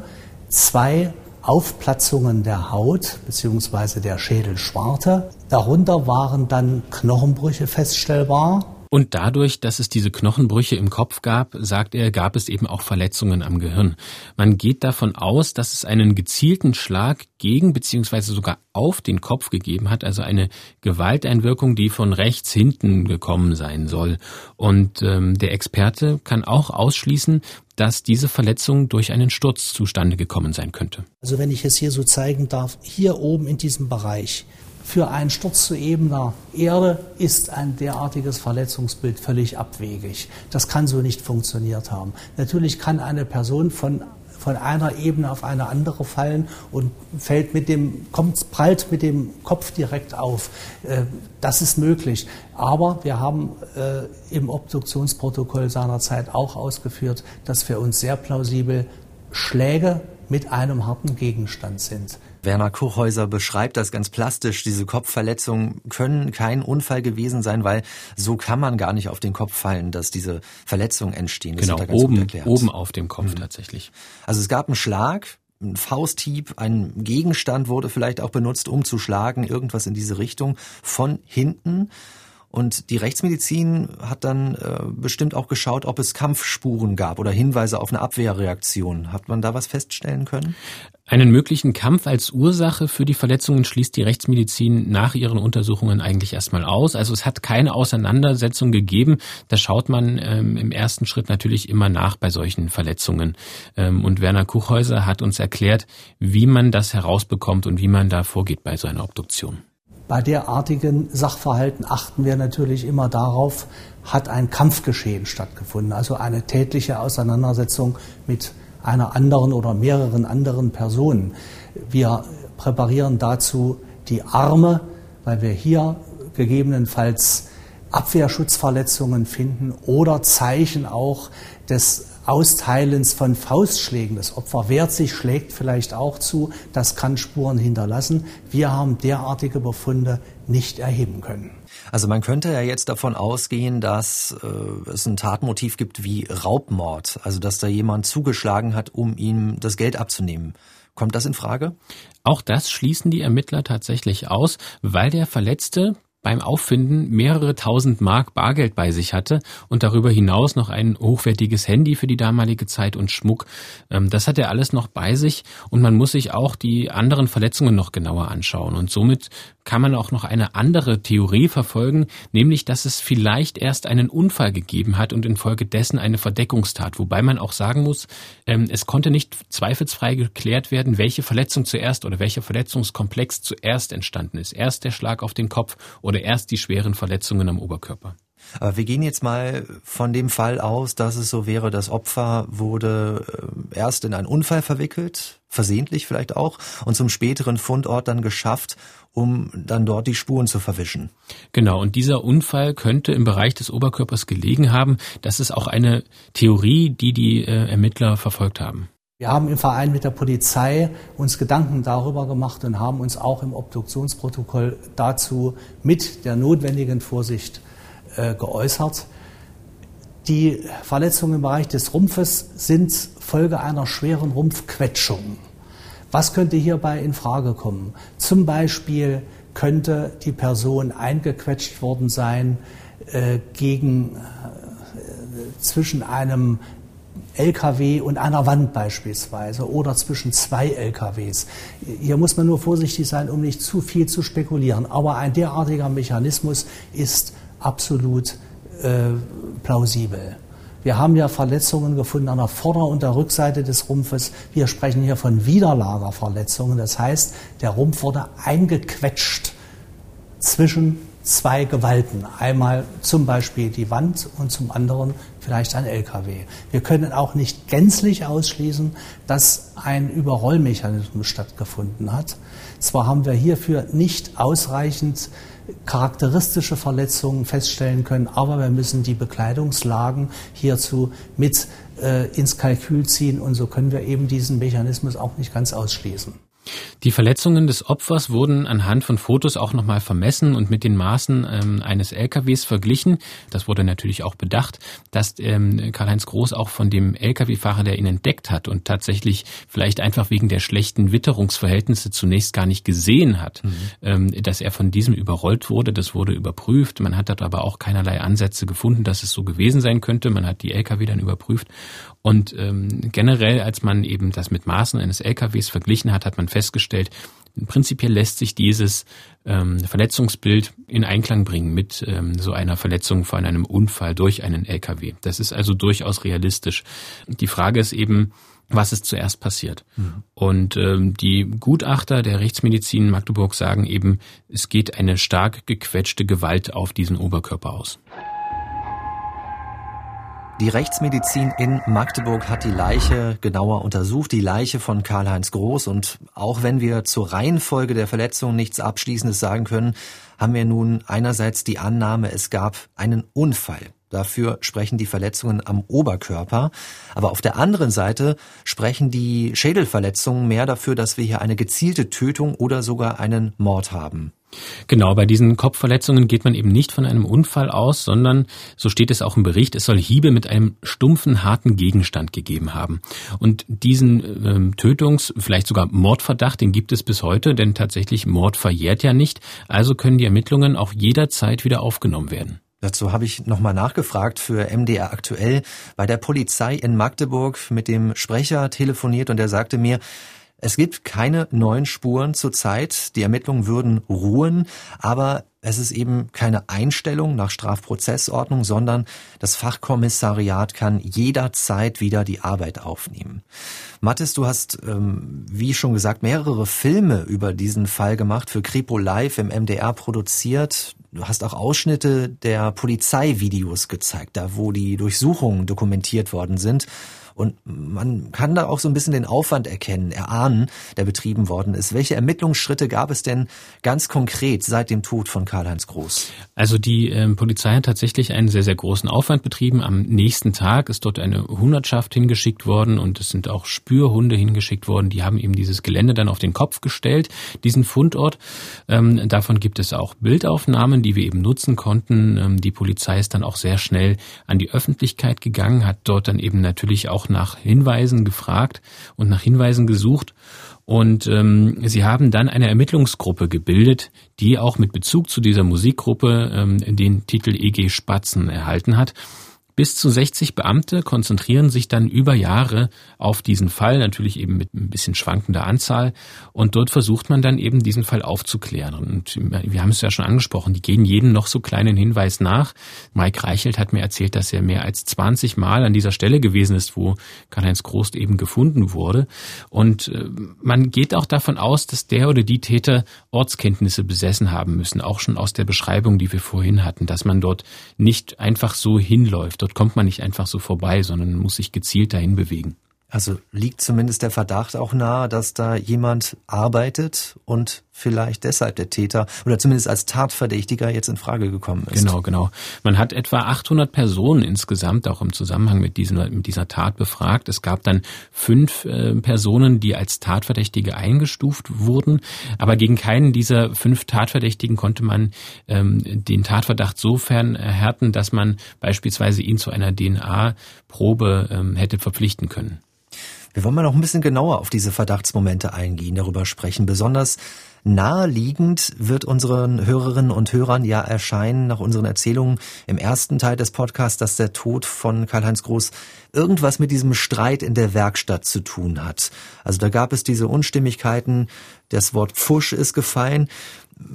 zwei Aufplatzungen der Haut bzw. der Schädelschwarte. Darunter waren dann Knochenbrüche feststellbar. Und dadurch, dass es diese Knochenbrüche im Kopf gab, sagt er, gab es eben auch Verletzungen am Gehirn. Man geht davon aus, dass es einen gezielten Schlag gegen bzw. sogar auf den Kopf gegeben hat, also eine Gewalteinwirkung, die von rechts hinten gekommen sein soll. Und ähm, der Experte kann auch ausschließen, dass diese Verletzung durch einen Sturz zustande gekommen sein könnte. Also wenn ich es hier so zeigen darf, hier oben in diesem Bereich für einen Sturz zu ebener Erde ist ein derartiges Verletzungsbild völlig abwegig. Das kann so nicht funktioniert haben. Natürlich kann eine Person von von einer Ebene auf eine andere fallen und fällt mit dem, kommt, prallt mit dem Kopf direkt auf. Äh, das ist möglich. Aber wir haben äh, im Obduktionsprotokoll seinerzeit auch ausgeführt, dass für uns sehr plausibel Schläge mit einem harten Gegenstand sind. Werner Kuchhäuser beschreibt das ganz plastisch. Diese Kopfverletzungen können kein Unfall gewesen sein, weil so kann man gar nicht auf den Kopf fallen, dass diese Verletzungen entstehen. Das genau, oben, oben auf dem Kopf mhm. tatsächlich. Also es gab einen Schlag, ein Fausthieb, ein Gegenstand wurde vielleicht auch benutzt, um zu schlagen, irgendwas in diese Richtung von hinten. Und die Rechtsmedizin hat dann äh, bestimmt auch geschaut, ob es Kampfspuren gab oder Hinweise auf eine Abwehrreaktion. Hat man da was feststellen können? Einen möglichen Kampf als Ursache für die Verletzungen schließt die Rechtsmedizin nach ihren Untersuchungen eigentlich erstmal aus. Also es hat keine Auseinandersetzung gegeben. Da schaut man ähm, im ersten Schritt natürlich immer nach bei solchen Verletzungen. Ähm, und Werner Kuchhäuser hat uns erklärt, wie man das herausbekommt und wie man da vorgeht bei so einer Obduktion. Bei derartigen Sachverhalten achten wir natürlich immer darauf, hat ein Kampfgeschehen stattgefunden, also eine tätliche Auseinandersetzung mit einer anderen oder mehreren anderen Personen. Wir präparieren dazu die Arme, weil wir hier gegebenenfalls Abwehrschutzverletzungen finden oder Zeichen auch des Austeilens von Faustschlägen. Das Opfer wehrt sich, schlägt vielleicht auch zu. Das kann Spuren hinterlassen. Wir haben derartige Befunde nicht erheben können. Also man könnte ja jetzt davon ausgehen, dass äh, es ein Tatmotiv gibt wie Raubmord, also dass da jemand zugeschlagen hat, um ihm das Geld abzunehmen. Kommt das in Frage? Auch das schließen die Ermittler tatsächlich aus, weil der Verletzte beim Auffinden mehrere tausend Mark Bargeld bei sich hatte und darüber hinaus noch ein hochwertiges Handy für die damalige Zeit und Schmuck. Ähm, das hat er alles noch bei sich und man muss sich auch die anderen Verletzungen noch genauer anschauen. Und somit kann man auch noch eine andere Theorie verfolgen, nämlich dass es vielleicht erst einen Unfall gegeben hat und infolgedessen eine Verdeckungstat. Wobei man auch sagen muss, ähm, es konnte nicht zweifelsfrei geklärt werden, welche Verletzung zuerst oder welcher Verletzungskomplex zuerst entstanden ist. Erst der Schlag auf den Kopf oder erst die schweren Verletzungen am Oberkörper. Aber wir gehen jetzt mal von dem Fall aus, dass es so wäre, das Opfer wurde äh, erst in einen Unfall verwickelt, versehentlich vielleicht auch, und zum späteren Fundort dann geschafft, um dann dort die Spuren zu verwischen. Genau, und dieser Unfall könnte im Bereich des Oberkörpers gelegen haben. Das ist auch eine Theorie, die die äh, Ermittler verfolgt haben. Wir haben im Verein mit der Polizei uns Gedanken darüber gemacht und haben uns auch im Obduktionsprotokoll dazu mit der notwendigen Vorsicht äh, geäußert. Die Verletzungen im Bereich des Rumpfes sind Folge einer schweren Rumpfquetschung. Was könnte hierbei in Frage kommen? Zum Beispiel könnte die Person eingequetscht worden sein äh, gegen äh, zwischen einem LKW und einer Wand beispielsweise oder zwischen zwei LKWs. Hier muss man nur vorsichtig sein, um nicht zu viel zu spekulieren. Aber ein derartiger Mechanismus ist absolut äh, plausibel. Wir haben ja Verletzungen gefunden an der Vorder- und der Rückseite des Rumpfes. Wir sprechen hier von Widerlagerverletzungen. Das heißt, der Rumpf wurde eingequetscht zwischen zwei Gewalten. Einmal zum Beispiel die Wand und zum anderen vielleicht ein LKW. Wir können auch nicht gänzlich ausschließen, dass ein Überrollmechanismus stattgefunden hat. Zwar haben wir hierfür nicht ausreichend charakteristische Verletzungen feststellen können, aber wir müssen die Bekleidungslagen hierzu mit äh, ins Kalkül ziehen und so können wir eben diesen Mechanismus auch nicht ganz ausschließen. Die Verletzungen des Opfers wurden anhand von Fotos auch nochmal vermessen und mit den Maßen ähm, eines LKWs verglichen. Das wurde natürlich auch bedacht, dass ähm, Karl-Heinz Groß auch von dem LKW-Fahrer, der ihn entdeckt hat und tatsächlich vielleicht einfach wegen der schlechten Witterungsverhältnisse zunächst gar nicht gesehen hat, mhm. ähm, dass er von diesem überrollt wurde. Das wurde überprüft. Man hat dort aber auch keinerlei Ansätze gefunden, dass es so gewesen sein könnte. Man hat die LKW dann überprüft und ähm, generell, als man eben das mit Maßen eines LKWs verglichen hat, hat man festgestellt, prinzipiell lässt sich dieses ähm, Verletzungsbild in Einklang bringen mit ähm, so einer Verletzung von einem Unfall durch einen LKW. Das ist also durchaus realistisch. Die Frage ist eben, was ist zuerst passiert. Mhm. Und ähm, die Gutachter der Rechtsmedizin Magdeburg sagen eben, es geht eine stark gequetschte Gewalt auf diesen Oberkörper aus. Die Rechtsmedizin in Magdeburg hat die Leiche genauer untersucht, die Leiche von Karl-Heinz Groß. Und auch wenn wir zur Reihenfolge der Verletzungen nichts Abschließendes sagen können, haben wir nun einerseits die Annahme, es gab einen Unfall. Dafür sprechen die Verletzungen am Oberkörper. Aber auf der anderen Seite sprechen die Schädelverletzungen mehr dafür, dass wir hier eine gezielte Tötung oder sogar einen Mord haben. Genau, bei diesen Kopfverletzungen geht man eben nicht von einem Unfall aus, sondern, so steht es auch im Bericht, es soll Hiebe mit einem stumpfen, harten Gegenstand gegeben haben. Und diesen ähm, Tötungs-, vielleicht sogar Mordverdacht, den gibt es bis heute, denn tatsächlich Mord verjährt ja nicht. Also können die Ermittlungen auch jederzeit wieder aufgenommen werden. Dazu habe ich nochmal nachgefragt für MDR aktuell bei der Polizei in Magdeburg mit dem Sprecher telefoniert und er sagte mir, es gibt keine neuen Spuren zurzeit. Die Ermittlungen würden ruhen, aber es ist eben keine Einstellung nach Strafprozessordnung, sondern das Fachkommissariat kann jederzeit wieder die Arbeit aufnehmen. Mathis, du hast, ähm, wie schon gesagt, mehrere Filme über diesen Fall gemacht, für Kripo Live im MDR produziert. Du hast auch Ausschnitte der Polizeivideos gezeigt, da wo die Durchsuchungen dokumentiert worden sind. Und man kann da auch so ein bisschen den Aufwand erkennen, erahnen, der betrieben worden ist. Welche Ermittlungsschritte gab es denn ganz konkret seit dem Tod von Karl-Heinz Groß? Also die äh, Polizei hat tatsächlich einen sehr, sehr großen Aufwand betrieben. Am nächsten Tag ist dort eine Hundertschaft hingeschickt worden und es sind auch Spürhunde hingeschickt worden. Die haben eben dieses Gelände dann auf den Kopf gestellt, diesen Fundort. Ähm, davon gibt es auch Bildaufnahmen, die wir eben nutzen konnten. Ähm, die Polizei ist dann auch sehr schnell an die Öffentlichkeit gegangen, hat dort dann eben natürlich auch nach Hinweisen gefragt und nach Hinweisen gesucht. Und ähm, sie haben dann eine Ermittlungsgruppe gebildet, die auch mit Bezug zu dieser Musikgruppe ähm, den Titel EG Spatzen erhalten hat. Bis zu 60 Beamte konzentrieren sich dann über Jahre auf diesen Fall, natürlich eben mit ein bisschen schwankender Anzahl. Und dort versucht man dann eben diesen Fall aufzuklären. Und wir haben es ja schon angesprochen, die gehen jedem noch so kleinen Hinweis nach. Mike Reichelt hat mir erzählt, dass er mehr als 20 Mal an dieser Stelle gewesen ist, wo Karl-Heinz Groß eben gefunden wurde. Und äh, man geht auch davon aus, dass der oder die Täter Ortskenntnisse besessen haben müssen, auch schon aus der Beschreibung, die wir vorhin hatten, dass man dort nicht einfach so hinläuft Dort kommt man nicht einfach so vorbei, sondern muss sich gezielt dahin bewegen. Also liegt zumindest der Verdacht auch nahe, dass da jemand arbeitet und vielleicht deshalb der Täter oder zumindest als Tatverdächtiger jetzt in Frage gekommen ist. Genau, genau. Man hat etwa 800 Personen insgesamt auch im Zusammenhang mit, diesen, mit dieser Tat befragt. Es gab dann fünf äh, Personen, die als Tatverdächtige eingestuft wurden, aber gegen keinen dieser fünf Tatverdächtigen konnte man ähm, den Tatverdacht sofern erhärten, dass man beispielsweise ihn zu einer DNA-Probe ähm, hätte verpflichten können. Wir wollen mal noch ein bisschen genauer auf diese Verdachtsmomente eingehen, darüber sprechen. Besonders Naheliegend wird unseren Hörerinnen und Hörern ja erscheinen, nach unseren Erzählungen im ersten Teil des Podcasts, dass der Tod von Karl-Heinz Groß irgendwas mit diesem Streit in der Werkstatt zu tun hat. Also da gab es diese Unstimmigkeiten, das Wort Pfusch ist gefallen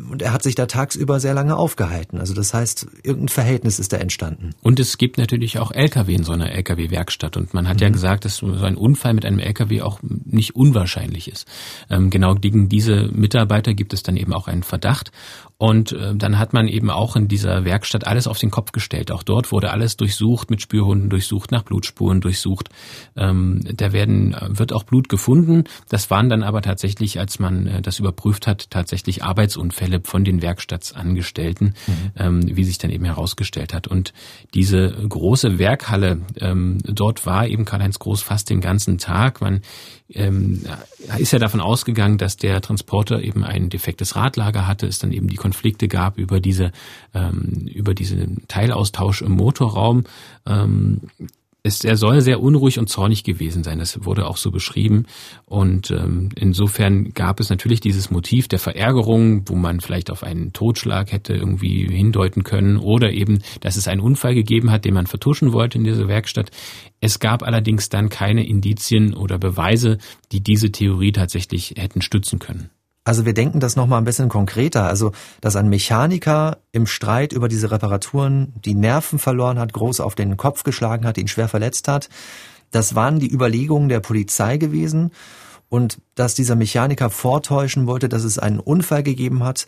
und er hat sich da tagsüber sehr lange aufgehalten. Also das heißt, irgendein Verhältnis ist da entstanden. Und es gibt natürlich auch Lkw in so einer Lkw-Werkstatt. Und man hat mhm. ja gesagt, dass so ein Unfall mit einem Lkw auch nicht unwahrscheinlich ist. Ähm, genau gegen diese Mitarbeiter gibt es dann eben auch einen Verdacht. Und äh, dann hat man eben auch in dieser Werkstatt alles auf den Kopf gestellt. Auch dort wurde alles durchsucht, mit Spürhunden durchsucht, nach Blutspuren durchsucht. Ähm, da werden, wird auch Blut gefunden. Das waren dann aber tatsächlich, als man äh, das überprüft hat, tatsächlich Arbeitsunfälle von den Werkstattsangestellten, mhm. ähm, wie sich dann eben herausgestellt hat. Und diese große Werkhalle, ähm, dort war eben Karl-Heinz Groß fast den ganzen Tag. Man ähm, ist ja davon ausgegangen, dass der Transporter eben ein defektes Radlager hatte, es dann eben die Konflikte gab über diese ähm, über diesen Teilaustausch im Motorraum. Ähm, es, er soll sehr unruhig und zornig gewesen sein. Das wurde auch so beschrieben. Und ähm, insofern gab es natürlich dieses Motiv der Verärgerung, wo man vielleicht auf einen Totschlag hätte irgendwie hindeuten können oder eben, dass es einen Unfall gegeben hat, den man vertuschen wollte in dieser Werkstatt. Es gab allerdings dann keine Indizien oder Beweise, die diese Theorie tatsächlich hätten stützen können. Also wir denken das nochmal ein bisschen konkreter. Also, dass ein Mechaniker im Streit über diese Reparaturen die Nerven verloren hat, groß auf den Kopf geschlagen hat, ihn schwer verletzt hat. Das waren die Überlegungen der Polizei gewesen. Und dass dieser Mechaniker vortäuschen wollte, dass es einen Unfall gegeben hat,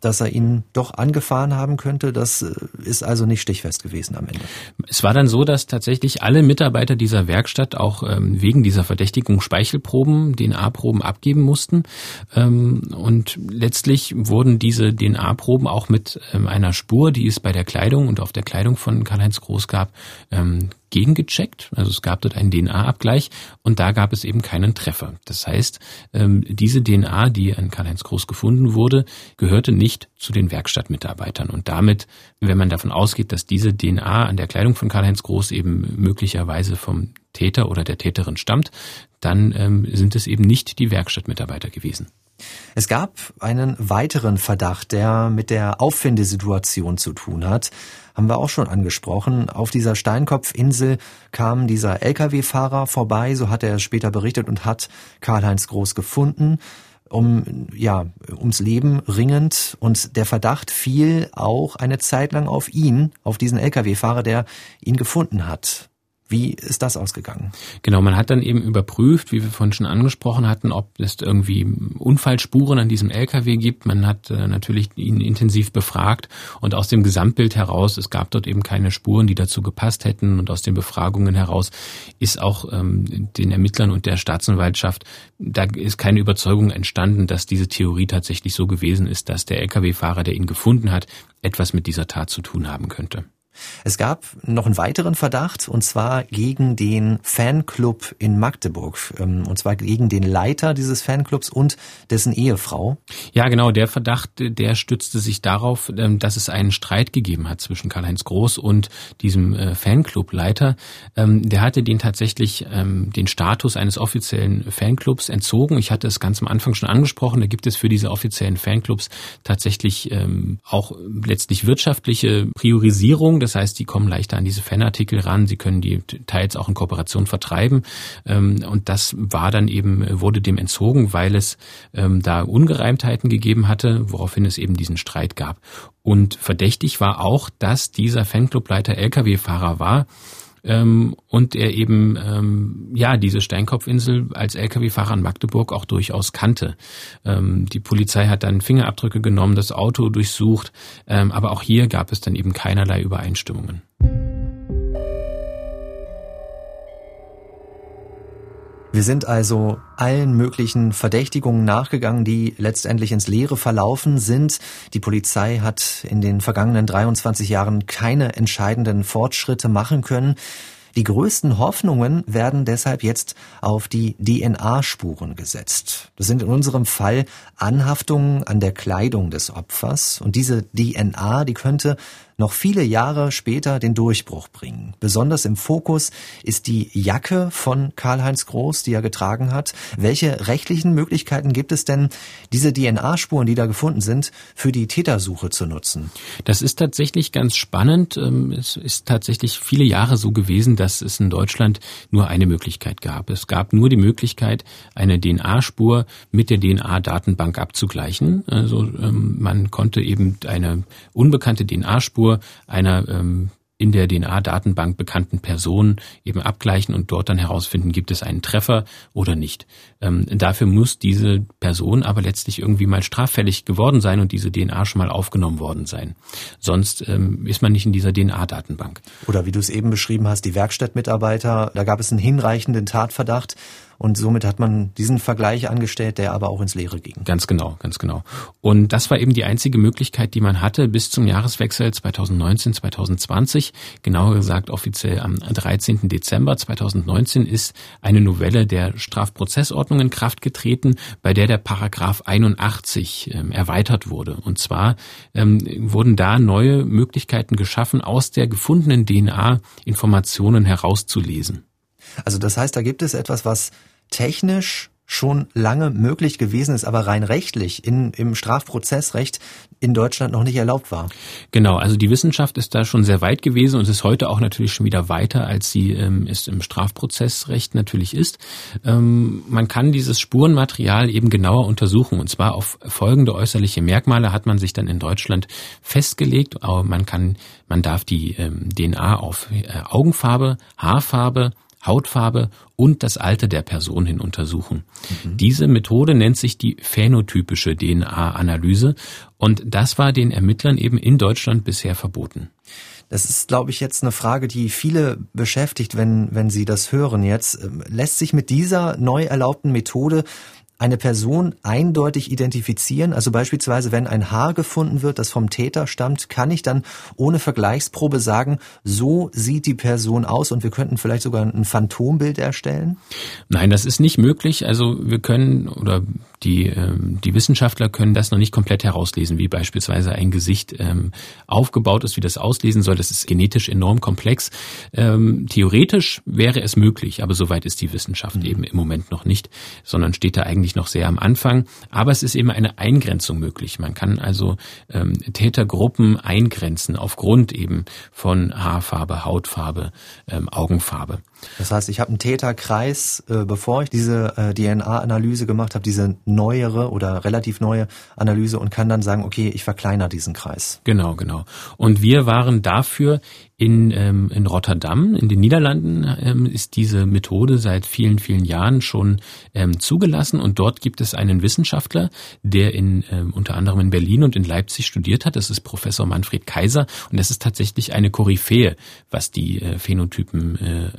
dass er ihn doch angefahren haben könnte. Das äh, ist also nicht stichfest gewesen am Ende. Es war dann so, dass tatsächlich alle Mitarbeiter dieser Werkstatt auch ähm, wegen dieser Verdächtigung Speichelproben, DNA-Proben abgeben mussten. Ähm, und letztlich wurden diese DNA-Proben auch mit ähm, einer Spur, die es bei der Kleidung und auf der Kleidung von Karl-Heinz Groß gab, gegengecheckt. Also es gab dort einen DNA-Abgleich und da gab es eben keinen Treffer. Das heißt, ähm, diese DNA, die an Karl-Heinz Groß gefunden wurde, gehörte nicht zu den Werkstattmitarbeitern. Und damit, wenn man davon ausgeht, dass diese DNA an der Kleidung von Karl-Heinz Groß eben möglicherweise vom Täter oder der Täterin stammt, dann ähm, sind es eben nicht die Werkstattmitarbeiter gewesen. Es gab einen weiteren Verdacht, der mit der Auffindesituation zu tun hat. Haben wir auch schon angesprochen. Auf dieser Steinkopfinsel kam dieser Lkw-Fahrer vorbei, so hat er es später berichtet und hat Karl-Heinz Groß gefunden um ja ums Leben ringend und der Verdacht fiel auch eine Zeit lang auf ihn, auf diesen Lkw-Fahrer, der ihn gefunden hat. Wie ist das ausgegangen? Genau, man hat dann eben überprüft, wie wir vorhin schon angesprochen hatten, ob es irgendwie Unfallspuren an diesem LKW gibt. Man hat äh, natürlich ihn intensiv befragt und aus dem Gesamtbild heraus, es gab dort eben keine Spuren, die dazu gepasst hätten und aus den Befragungen heraus ist auch ähm, den Ermittlern und der Staatsanwaltschaft, da ist keine Überzeugung entstanden, dass diese Theorie tatsächlich so gewesen ist, dass der LKW-Fahrer, der ihn gefunden hat, etwas mit dieser Tat zu tun haben könnte. Es gab noch einen weiteren Verdacht, und zwar gegen den Fanclub in Magdeburg. Ähm, und zwar gegen den Leiter dieses Fanclubs und dessen Ehefrau. Ja, genau. Der Verdacht, der stützte sich darauf, ähm, dass es einen Streit gegeben hat zwischen Karl-Heinz Groß und diesem äh, Fanclubleiter. Ähm, der hatte den tatsächlich den Status eines offiziellen Fanclubs entzogen. Ich hatte es ganz am Anfang schon angesprochen. Da gibt es für diese offiziellen Fanclubs tatsächlich auch letztlich wirtschaftliche Priorisierung. Das heißt, die kommen leichter an diese Fanartikel ran. Sie können die teils auch in Kooperation vertreiben. Ähm, und das war dann eben, wurde dem entzogen, weil es ähm, da Ungereimtheiten gegeben hatte, woraufhin es eben diesen Streit gab. Und verdächtig war auch, dass dieser Fanclubleiter Lkw-Fahrer war, ähm, und er eben ähm, ja diese Steinkopfinsel als Lkw-Fahrer in Magdeburg auch durchaus kannte. Ähm, die Polizei hat dann Fingerabdrücke genommen, das Auto durchsucht, ähm, aber auch hier gab es dann eben keinerlei Übereinstimmungen. Wir sind also allen möglichen Verdächtigungen nachgegangen, die letztendlich ins Leere verlaufen sind. Die Polizei hat in den vergangenen 23 Jahren keine entscheidenden Fortschritte machen können. Die größten Hoffnungen werden deshalb jetzt auf die DNA-Spuren gesetzt. Das sind in unserem Fall Anhaftungen an der Kleidung des Opfers. Und diese DNA, die könnte noch viele Jahre später den Durchbruch bringen. Besonders im Fokus ist die Jacke von Karl-Heinz Groß, die er getragen hat. Welche rechtlichen Möglichkeiten gibt es denn, diese DNA-Spuren, die da gefunden sind, für die Tätersuche zu nutzen? Das ist tatsächlich ganz spannend. Ähm, es ist tatsächlich viele Jahre so gewesen, dass es in Deutschland nur eine Möglichkeit gab. Es gab nur die Möglichkeit, eine DNA-Spur mit der DNA-Datenbank abzugleichen. Also ähm, man konnte eben eine unbekannte DNA-Spur einer ähm, in der DNA-Datenbank bekannten Person eben abgleichen und dort dann herausfinden, gibt es einen Treffer oder nicht. Ähm, dafür muss diese Person aber letztlich irgendwie mal straffällig geworden sein und diese DNA schon mal aufgenommen worden sein. Sonst ähm, ist man nicht in dieser DNA-Datenbank. Oder wie du es eben beschrieben hast, die Werkstattmitarbeiter, da gab es einen hinreichenden Tatverdacht und somit hat man diesen Vergleich angestellt, der aber auch ins Leere ging. Ganz genau, ganz genau. Und das war eben die einzige Möglichkeit, die man hatte bis zum Jahreswechsel 2019, 2020. Genauer gesagt, offiziell am 13. Dezember 2019 ist eine Novelle der Strafprozessordnung in Kraft getreten, bei der der Paragraph 81 ähm, erweitert wurde. Und zwar ähm, wurden da neue Möglichkeiten geschaffen, aus der gefundenen DNA Informationen herauszulesen. Also das heißt, da gibt es etwas, was technisch schon lange möglich gewesen ist, aber rein rechtlich in, im Strafprozessrecht in Deutschland noch nicht erlaubt war. Genau, also die Wissenschaft ist da schon sehr weit gewesen und ist heute auch natürlich schon wieder weiter, als sie ähm, es im Strafprozessrecht natürlich ist. Ähm, man kann dieses Spurenmaterial eben genauer untersuchen und zwar auf folgende äußerliche Merkmale hat man sich dann in Deutschland festgelegt. Man kann, man darf die ähm, DNA auf äh, Augenfarbe, Haarfarbe, Hautfarbe und das Alter der Person hin untersuchen. Mhm. Diese Methode nennt sich die phänotypische DNA-Analyse und das war den Ermittlern eben in Deutschland bisher verboten. Das ist, glaube ich, jetzt eine Frage, die viele beschäftigt, wenn, wenn sie das hören jetzt. Ähm, lässt sich mit dieser neu erlaubten Methode eine Person eindeutig identifizieren? Also beispielsweise, wenn ein Haar gefunden wird, das vom Täter stammt, kann ich dann ohne Vergleichsprobe sagen, so sieht die Person aus und wir könnten vielleicht sogar ein Phantombild erstellen? Nein, das ist nicht möglich. Also wir können oder die, ähm, die Wissenschaftler können das noch nicht komplett herauslesen, wie beispielsweise ein Gesicht ähm, aufgebaut ist, wie das auslesen soll. Das ist genetisch enorm komplex. Ähm, theoretisch wäre es möglich, aber soweit ist die Wissenschaft mhm. eben im Moment noch nicht, sondern steht da eigentlich noch sehr am Anfang. Aber es ist eben eine Eingrenzung möglich. Man kann also ähm, Tätergruppen eingrenzen aufgrund eben von Haarfarbe, Hautfarbe, ähm, Augenfarbe. Das heißt, ich habe einen Täterkreis, äh, bevor ich diese äh, DNA-Analyse gemacht habe, diese neuere oder relativ neue Analyse und kann dann sagen, okay, ich verkleinere diesen Kreis. Genau, genau. Und wir waren dafür in, ähm, in Rotterdam, in den Niederlanden, ähm, ist diese Methode seit vielen, vielen Jahren schon ähm, zugelassen und dort gibt es einen Wissenschaftler, der in ähm, unter anderem in Berlin und in Leipzig studiert hat. Das ist Professor Manfred Kaiser und das ist tatsächlich eine Koryphäe, was die äh, Phänotypenanalyse äh,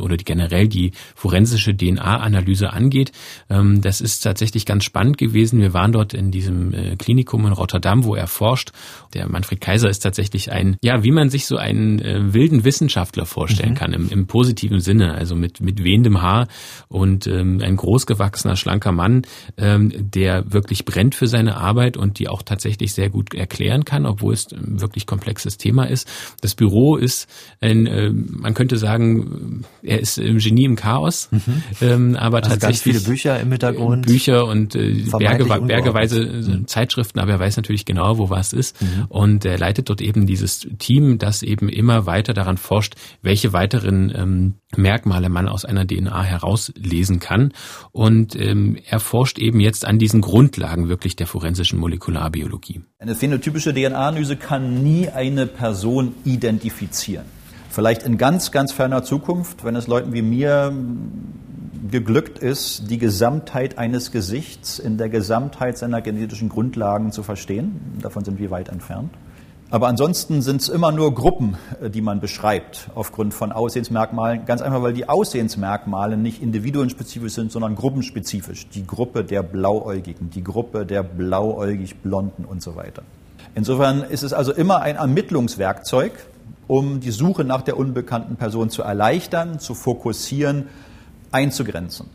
oder die generell die forensische DNA-Analyse angeht. Ähm, das ist tatsächlich ganz spannend gewesen. Wir waren dort in diesem äh, Klinikum in Rotterdam, wo er forscht. Der Manfred Kaiser ist tatsächlich ein, ja, wie man sich so einen äh, wilden Wissenschaftler vorstellen mhm. kann, im, im, positiven Sinne, also mit, mit wehendem Haar und ähm, ein großgewachsener, schlanker Mann, ähm, der wirklich brennt für seine Arbeit und die auch tatsächlich sehr gut erklären kann, obwohl es ein wirklich komplexes Thema ist. Das Büro ist ein, äh, man könnte sagen, er ist im Genie im Chaos, mhm. ähm, aber also tatsächlich ganz viele Bücher im Hintergrund. Bücher und äh, Berge, bergeweise mhm. Zeitschriften, aber er weiß natürlich genau, wo was ist. Mhm. Und er leitet dort eben dieses Team, das eben immer weiter daran forscht, welche weiteren ähm, Merkmale man aus einer DNA herauslesen kann. Und ähm, er forscht eben jetzt an diesen Grundlagen wirklich der forensischen Molekularbiologie. Eine phänotypische DNA-Analyse kann nie eine Person identifizieren. Vielleicht in ganz, ganz ferner Zukunft, wenn es Leuten wie mir geglückt ist, die Gesamtheit eines Gesichts in der Gesamtheit seiner genetischen Grundlagen zu verstehen. Davon sind wir weit entfernt. Aber ansonsten sind es immer nur Gruppen, äh, die man beschreibt aufgrund von Aussehensmerkmalen. Ganz einfach, weil die Aussehensmerkmale nicht individuenspezifisch sind, sondern gruppenspezifisch. Die Gruppe der Blauäugigen, die Gruppe der blauäugig Blonden und so weiter. Insofern ist es also immer ein Ermittlungswerkzeug, um die Suche nach der unbekannten Person zu erleichtern, zu fokussieren, einzugrenzen.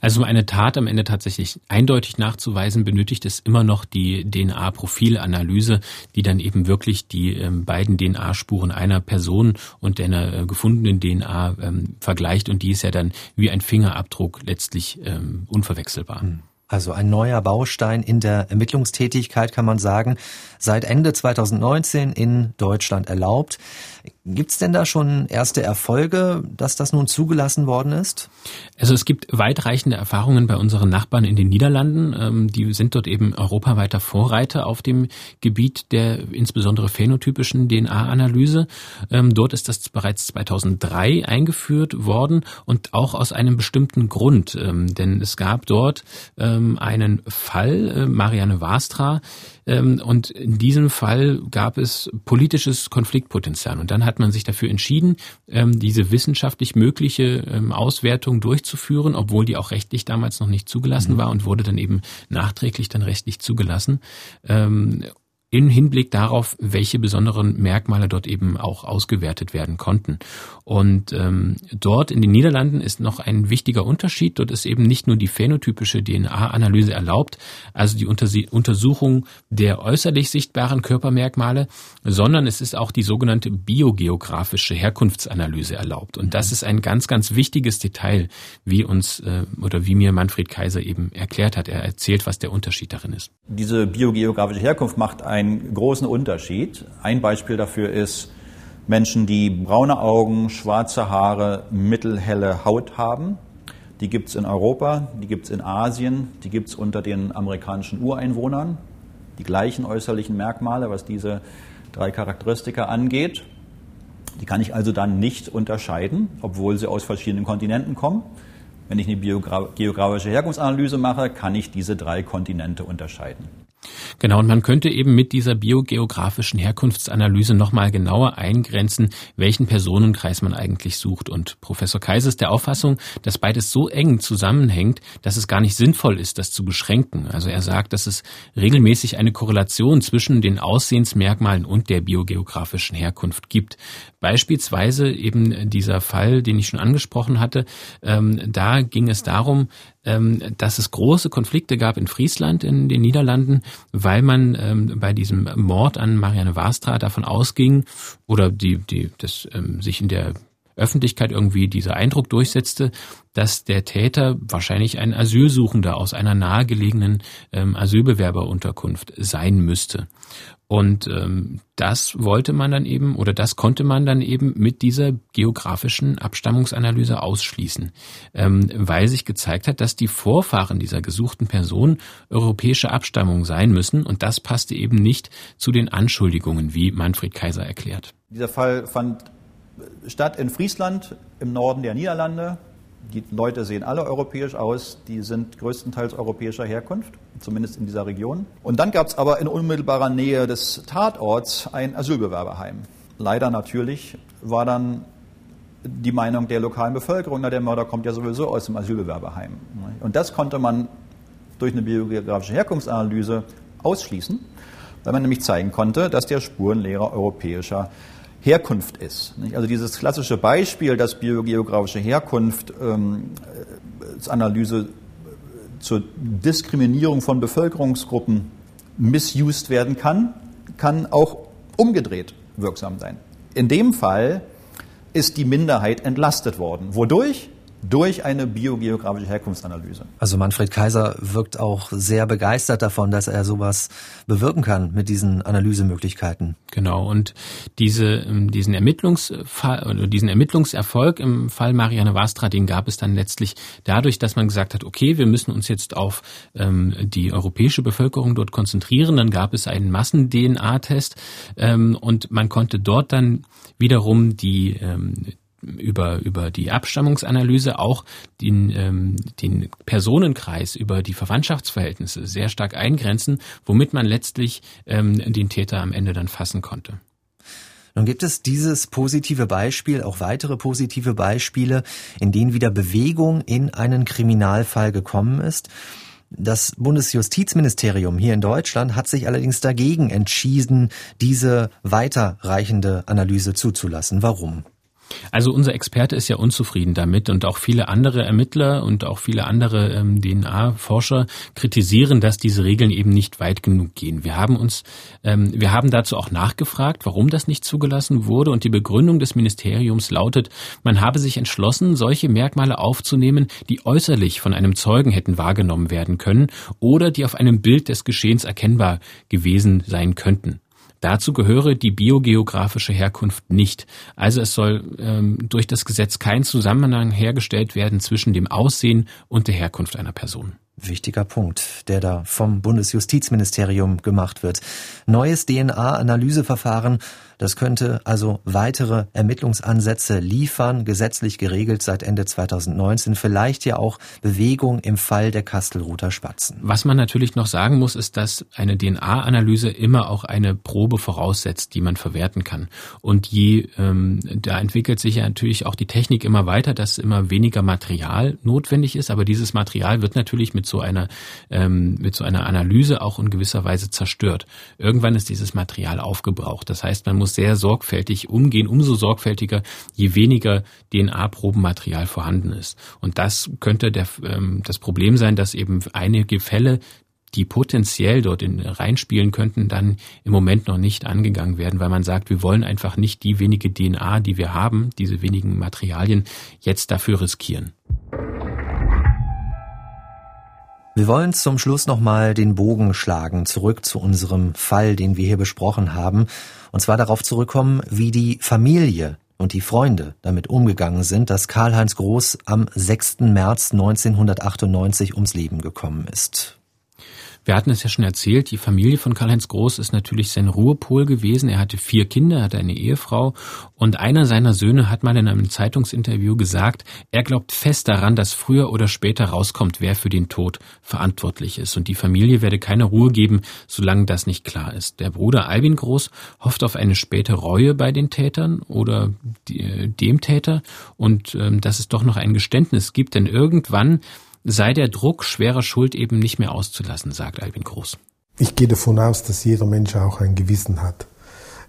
Also um eine Tat am Ende tatsächlich eindeutig nachzuweisen, benötigt es immer noch die DNA-Profilanalyse, die dann eben wirklich die ähm, beiden DNA-Spuren einer Person und der äh, gefundenen DNA ähm, vergleicht und die ist ja dann wie ein Fingerabdruck letztlich ähm, unverwechselbar. Hm. Also ein neuer Baustein in der Ermittlungstätigkeit kann man sagen, seit Ende 2019 in Deutschland erlaubt. Gibt's denn da schon erste Erfolge, dass das nun zugelassen worden ist? Also es gibt weitreichende Erfahrungen bei unseren Nachbarn in den Niederlanden. Ähm, die sind dort eben europaweiter Vorreiter auf dem Gebiet der insbesondere phänotypischen DNA-Analyse. Ähm, dort ist das bereits 2003 eingeführt worden und auch aus einem bestimmten Grund. Ähm, denn es gab dort einen Fall, äh, Marianne Wastra, und in diesem Fall gab es politisches Konfliktpotenzial. Und dann hat man sich dafür entschieden, ähm, diese wissenschaftlich mögliche ähm, Auswertung durchzuführen, obwohl die auch rechtlich damals noch nicht zugelassen mhm. war und wurde dann eben nachträglich dann rechtlich zugelassen. Im Hinblick darauf, welche besonderen Merkmale dort eben auch ausgewertet werden konnten. Und ähm, dort in den Niederlanden ist noch ein wichtiger Unterschied. Dort ist eben nicht nur die phänotypische DNA-Analyse erlaubt, also die Untersuchung der äußerlich sichtbaren Körpermerkmale, sondern es ist auch die sogenannte biogeografische Herkunftsanalyse erlaubt. Und das ist ein ganz, ganz wichtiges Detail, wie uns äh, oder wie mir Manfred Kaiser eben erklärt hat. Er erzählt, was der Unterschied darin ist. Diese biogeografische Herkunft macht ein einen großen Unterschied. Ein Beispiel dafür ist Menschen, die braune Augen, schwarze Haare, mittelhelle Haut haben. Die gibt es in Europa, die gibt es in Asien, die gibt es unter den amerikanischen Ureinwohnern. Die gleichen äußerlichen Merkmale, was diese drei Charakteristika angeht. Die kann ich also dann nicht unterscheiden, obwohl sie aus verschiedenen Kontinenten kommen. Wenn ich eine geografische Herkunftsanalyse mache, kann ich diese drei Kontinente unterscheiden. Genau, und man könnte eben mit dieser biogeografischen Herkunftsanalyse nochmal genauer eingrenzen, welchen Personenkreis man eigentlich sucht. Und Professor Kaiser ist der Auffassung, dass beides so eng zusammenhängt, dass es gar nicht sinnvoll ist, das zu beschränken. Also er sagt, dass es regelmäßig eine Korrelation zwischen den Aussehensmerkmalen und der biogeografischen Herkunft gibt. Beispielsweise eben dieser Fall, den ich schon angesprochen hatte, ähm, da ging es darum, dass es große Konflikte gab in Friesland in den Niederlanden, weil man ähm, bei diesem Mord an Marianne Wastra davon ausging oder die, die das ähm, sich in der Öffentlichkeit irgendwie dieser Eindruck durchsetzte, dass der Täter wahrscheinlich ein Asylsuchender aus einer nahegelegenen ähm, Asylbewerberunterkunft sein müsste. Und ähm, das wollte man dann eben oder das konnte man dann eben mit dieser geografischen Abstammungsanalyse ausschließen, ähm, weil sich gezeigt hat, dass die Vorfahren dieser gesuchten Person europäische Abstammung sein müssen und das passte eben nicht zu den Anschuldigungen, wie Manfred Kaiser erklärt. Dieser Fall fand statt in Friesland im Norden der Niederlande die Leute sehen alle europäisch aus, die sind größtenteils europäischer Herkunft, zumindest in dieser Region. Und dann gab es aber in unmittelbarer Nähe des Tatorts ein Asylbewerberheim. Leider natürlich war dann die Meinung der lokalen Bevölkerung, na der Mörder kommt ja sowieso aus dem Asylbewerberheim. Und das konnte man durch eine biografische Herkunftsanalyse ausschließen, weil man nämlich zeigen konnte, dass der Spurenlehrer europäischer Herkunft ist. Also dieses klassische Beispiel, dass biogeografische Herkunft ähm, als Analyse zur Diskriminierung von Bevölkerungsgruppen misused werden kann, kann auch umgedreht wirksam sein. In dem Fall ist die Minderheit entlastet worden. Wodurch? Durch eine biogeografische Herkunftsanalyse. Also Manfred Kaiser wirkt auch sehr begeistert davon, dass er sowas bewirken kann mit diesen Analysemöglichkeiten. Genau. Und diese, ähm, diesen Ermittlungsfall oder diesen Ermittlungserfolg im Fall Marianne Wastra, den gab es dann letztlich dadurch, dass man gesagt hat, okay, wir müssen uns jetzt auf ähm, die europäische Bevölkerung dort konzentrieren. Dann gab es einen Massen-DNA-Test ähm, und man konnte dort dann wiederum die ähm, über, über die Abstammungsanalyse auch den, ähm, den Personenkreis über die Verwandtschaftsverhältnisse sehr stark eingrenzen, womit man letztlich ähm, den Täter am Ende dann fassen konnte. Nun gibt es dieses positive Beispiel, auch weitere positive Beispiele, in denen wieder Bewegung in einen Kriminalfall gekommen ist. Das Bundesjustizministerium hier in Deutschland hat sich allerdings dagegen entschieden, diese weiterreichende Analyse zuzulassen. Warum? Also unser Experte ist ja unzufrieden damit und auch viele andere Ermittler und auch viele andere ähm, DNA-Forscher kritisieren, dass diese Regeln eben nicht weit genug gehen. Wir haben uns, ähm, wir haben dazu auch nachgefragt, warum das nicht zugelassen wurde und die Begründung des Ministeriums lautet, man habe sich entschlossen, solche Merkmale aufzunehmen, die äußerlich von einem Zeugen hätten wahrgenommen werden können oder die auf einem Bild des Geschehens erkennbar gewesen sein könnten. Dazu gehöre die biogeografische Herkunft nicht. Also es soll ähm, durch das Gesetz kein Zusammenhang hergestellt werden zwischen dem Aussehen und der Herkunft einer Person. Wichtiger Punkt, der da vom Bundesjustizministerium gemacht wird. Neues DNA-Analyseverfahren das könnte also weitere Ermittlungsansätze liefern, gesetzlich geregelt seit Ende 2019, vielleicht ja auch Bewegung im Fall der Kastelruther Spatzen. Was man natürlich noch sagen muss, ist, dass eine DNA-Analyse immer auch eine Probe voraussetzt, die man verwerten kann. Und je, ähm, da entwickelt sich ja natürlich auch die Technik immer weiter, dass immer weniger Material notwendig ist, aber dieses Material wird natürlich mit so einer, ähm, mit so einer Analyse auch in gewisser Weise zerstört. Irgendwann ist dieses Material aufgebraucht. Das heißt, man muss sehr sorgfältig umgehen, umso sorgfältiger, je weniger DNA-Probenmaterial vorhanden ist. Und das könnte der, ähm, das Problem sein, dass eben einige Fälle die potenziell dort in, reinspielen könnten, dann im Moment noch nicht angegangen werden, weil man sagt, wir wollen einfach nicht die wenige DNA, die wir haben, diese wenigen Materialien, jetzt dafür riskieren. Wir wollen zum Schluss nochmal den Bogen schlagen, zurück zu unserem Fall, den wir hier besprochen haben, und zwar darauf zurückkommen, wie die Familie und die Freunde damit umgegangen sind, dass Karl-Heinz Groß am 6. März 1998 ums Leben gekommen ist. Wir hatten es ja schon erzählt, die Familie von Karl-Heinz Groß ist natürlich sein Ruhepol gewesen. Er hatte vier Kinder, hatte eine Ehefrau und einer seiner Söhne hat mal in einem Zeitungsinterview gesagt, er glaubt fest daran, dass früher oder später rauskommt, wer für den Tod verantwortlich ist. Und die Familie werde keine Ruhe geben, solange das nicht klar ist. Der Bruder Albin Groß hofft auf eine späte Reue bei den Tätern oder äh, dem Täter und ähm, dass es doch noch ein Geständnis gibt, denn irgendwann sei der Druck schwerer Schuld eben nicht mehr auszulassen, sagt Albin Groß. Ich gehe davon aus, dass jeder Mensch auch ein Gewissen hat.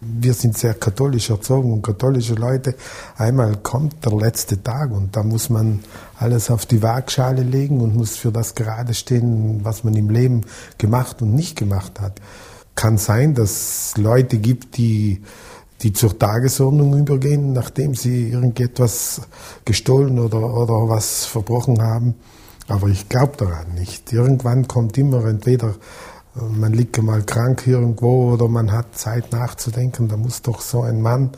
Wir sind sehr katholisch erzogen und katholische Leute. Einmal kommt der letzte Tag und da muss man alles auf die Waagschale legen und muss für das gerade stehen, was man im Leben gemacht und nicht gemacht hat. Kann sein, dass Leute gibt, die die zur Tagesordnung übergehen, nachdem sie irgendetwas gestohlen oder, oder was verbrochen haben. Aber ich glaube daran nicht. Irgendwann kommt immer entweder äh, man liegt mal krank irgendwo oder man hat Zeit nachzudenken. Da muss doch so ein Mann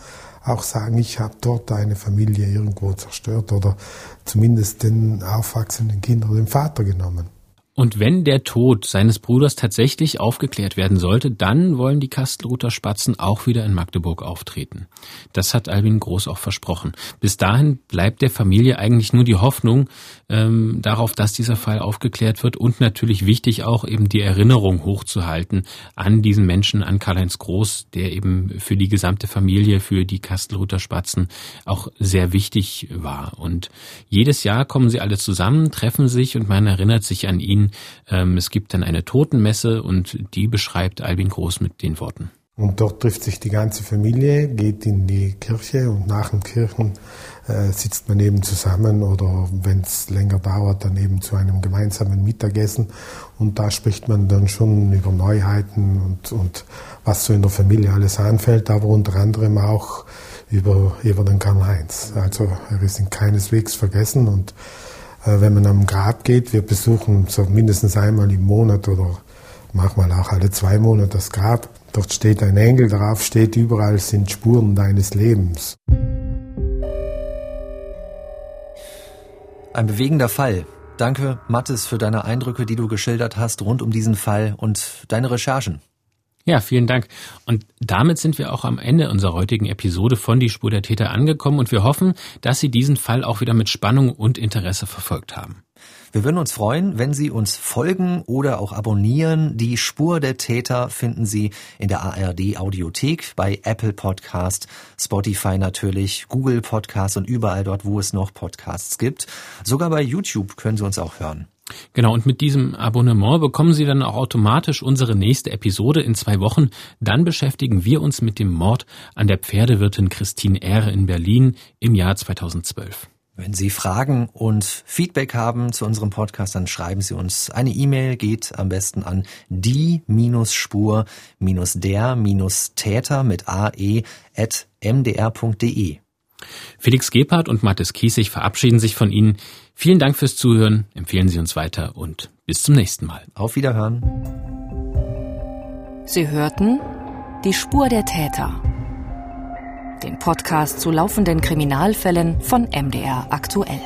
auch sagen, ich habe dort eine Familie irgendwo zerstört oder zumindest den aufwachsenden Kindern den Vater genommen. Und wenn der Tod seines Bruders tatsächlich aufgeklärt werden sollte, dann wollen die Kastelruther Spatzen auch wieder in Magdeburg auftreten. Das hat Albin Groß auch versprochen. Bis dahin bleibt der Familie eigentlich nur die Hoffnung ähm, darauf, dass dieser Fall aufgeklärt wird und natürlich wichtig auch eben die Erinnerung hochzuhalten an diesen Menschen, an Karl-Heinz Groß, der eben für die gesamte Familie, für die Kastelruther Spatzen auch sehr wichtig war. Und jedes Jahr kommen sie alle zusammen, treffen sich und man erinnert sich an ihn ähm, es gibt dann eine Totenmesse und die beschreibt Albin Groß mit den Worten. Und dort trifft sich die ganze Familie, geht in die Kirche und nach dem Kirchen äh, sitzt man eben zusammen oder wenn es länger dauert, dann eben zu einem gemeinsamen Mittagessen. Und da spricht man dann schon über Neuheiten und, und was so in der Familie alles anfällt, aber unter anderem auch über, über den Karl-Heinz. Also er ist in keineswegs vergessen und wenn man am Grab geht, wir besuchen so mindestens einmal im Monat oder manchmal auch alle zwei Monate das Grab. Dort steht ein Engel, darauf steht überall sind Spuren deines Lebens. Ein bewegender Fall. Danke, Mattes, für deine Eindrücke, die du geschildert hast rund um diesen Fall und deine Recherchen. Ja, vielen Dank. Und damit sind wir auch am Ende unserer heutigen Episode von Die Spur der Täter angekommen und wir hoffen, dass Sie diesen Fall auch wieder mit Spannung und Interesse verfolgt haben. Wir würden uns freuen, wenn Sie uns folgen oder auch abonnieren. Die Spur der Täter finden Sie in der ARD Audiothek, bei Apple Podcast, Spotify natürlich, Google Podcast und überall dort, wo es noch Podcasts gibt. Sogar bei YouTube können Sie uns auch hören. Genau, und mit diesem Abonnement bekommen Sie dann auch automatisch unsere nächste Episode in zwei Wochen. Dann beschäftigen wir uns mit dem Mord an der Pferdewirtin Christine Ehre in Berlin im Jahr 2012. Wenn Sie Fragen und Feedback haben zu unserem Podcast, dann schreiben Sie uns eine E-Mail, geht am besten an die-spur-der-täter mit ae at mdr.de. Felix Gebhardt und Mathis Kiesig verabschieden sich von Ihnen. Vielen Dank fürs Zuhören, empfehlen Sie uns weiter und bis zum nächsten Mal. Auf Wiederhören. Sie hörten Die Spur der Täter. Den Podcast zu laufenden Kriminalfällen von MDR aktuell.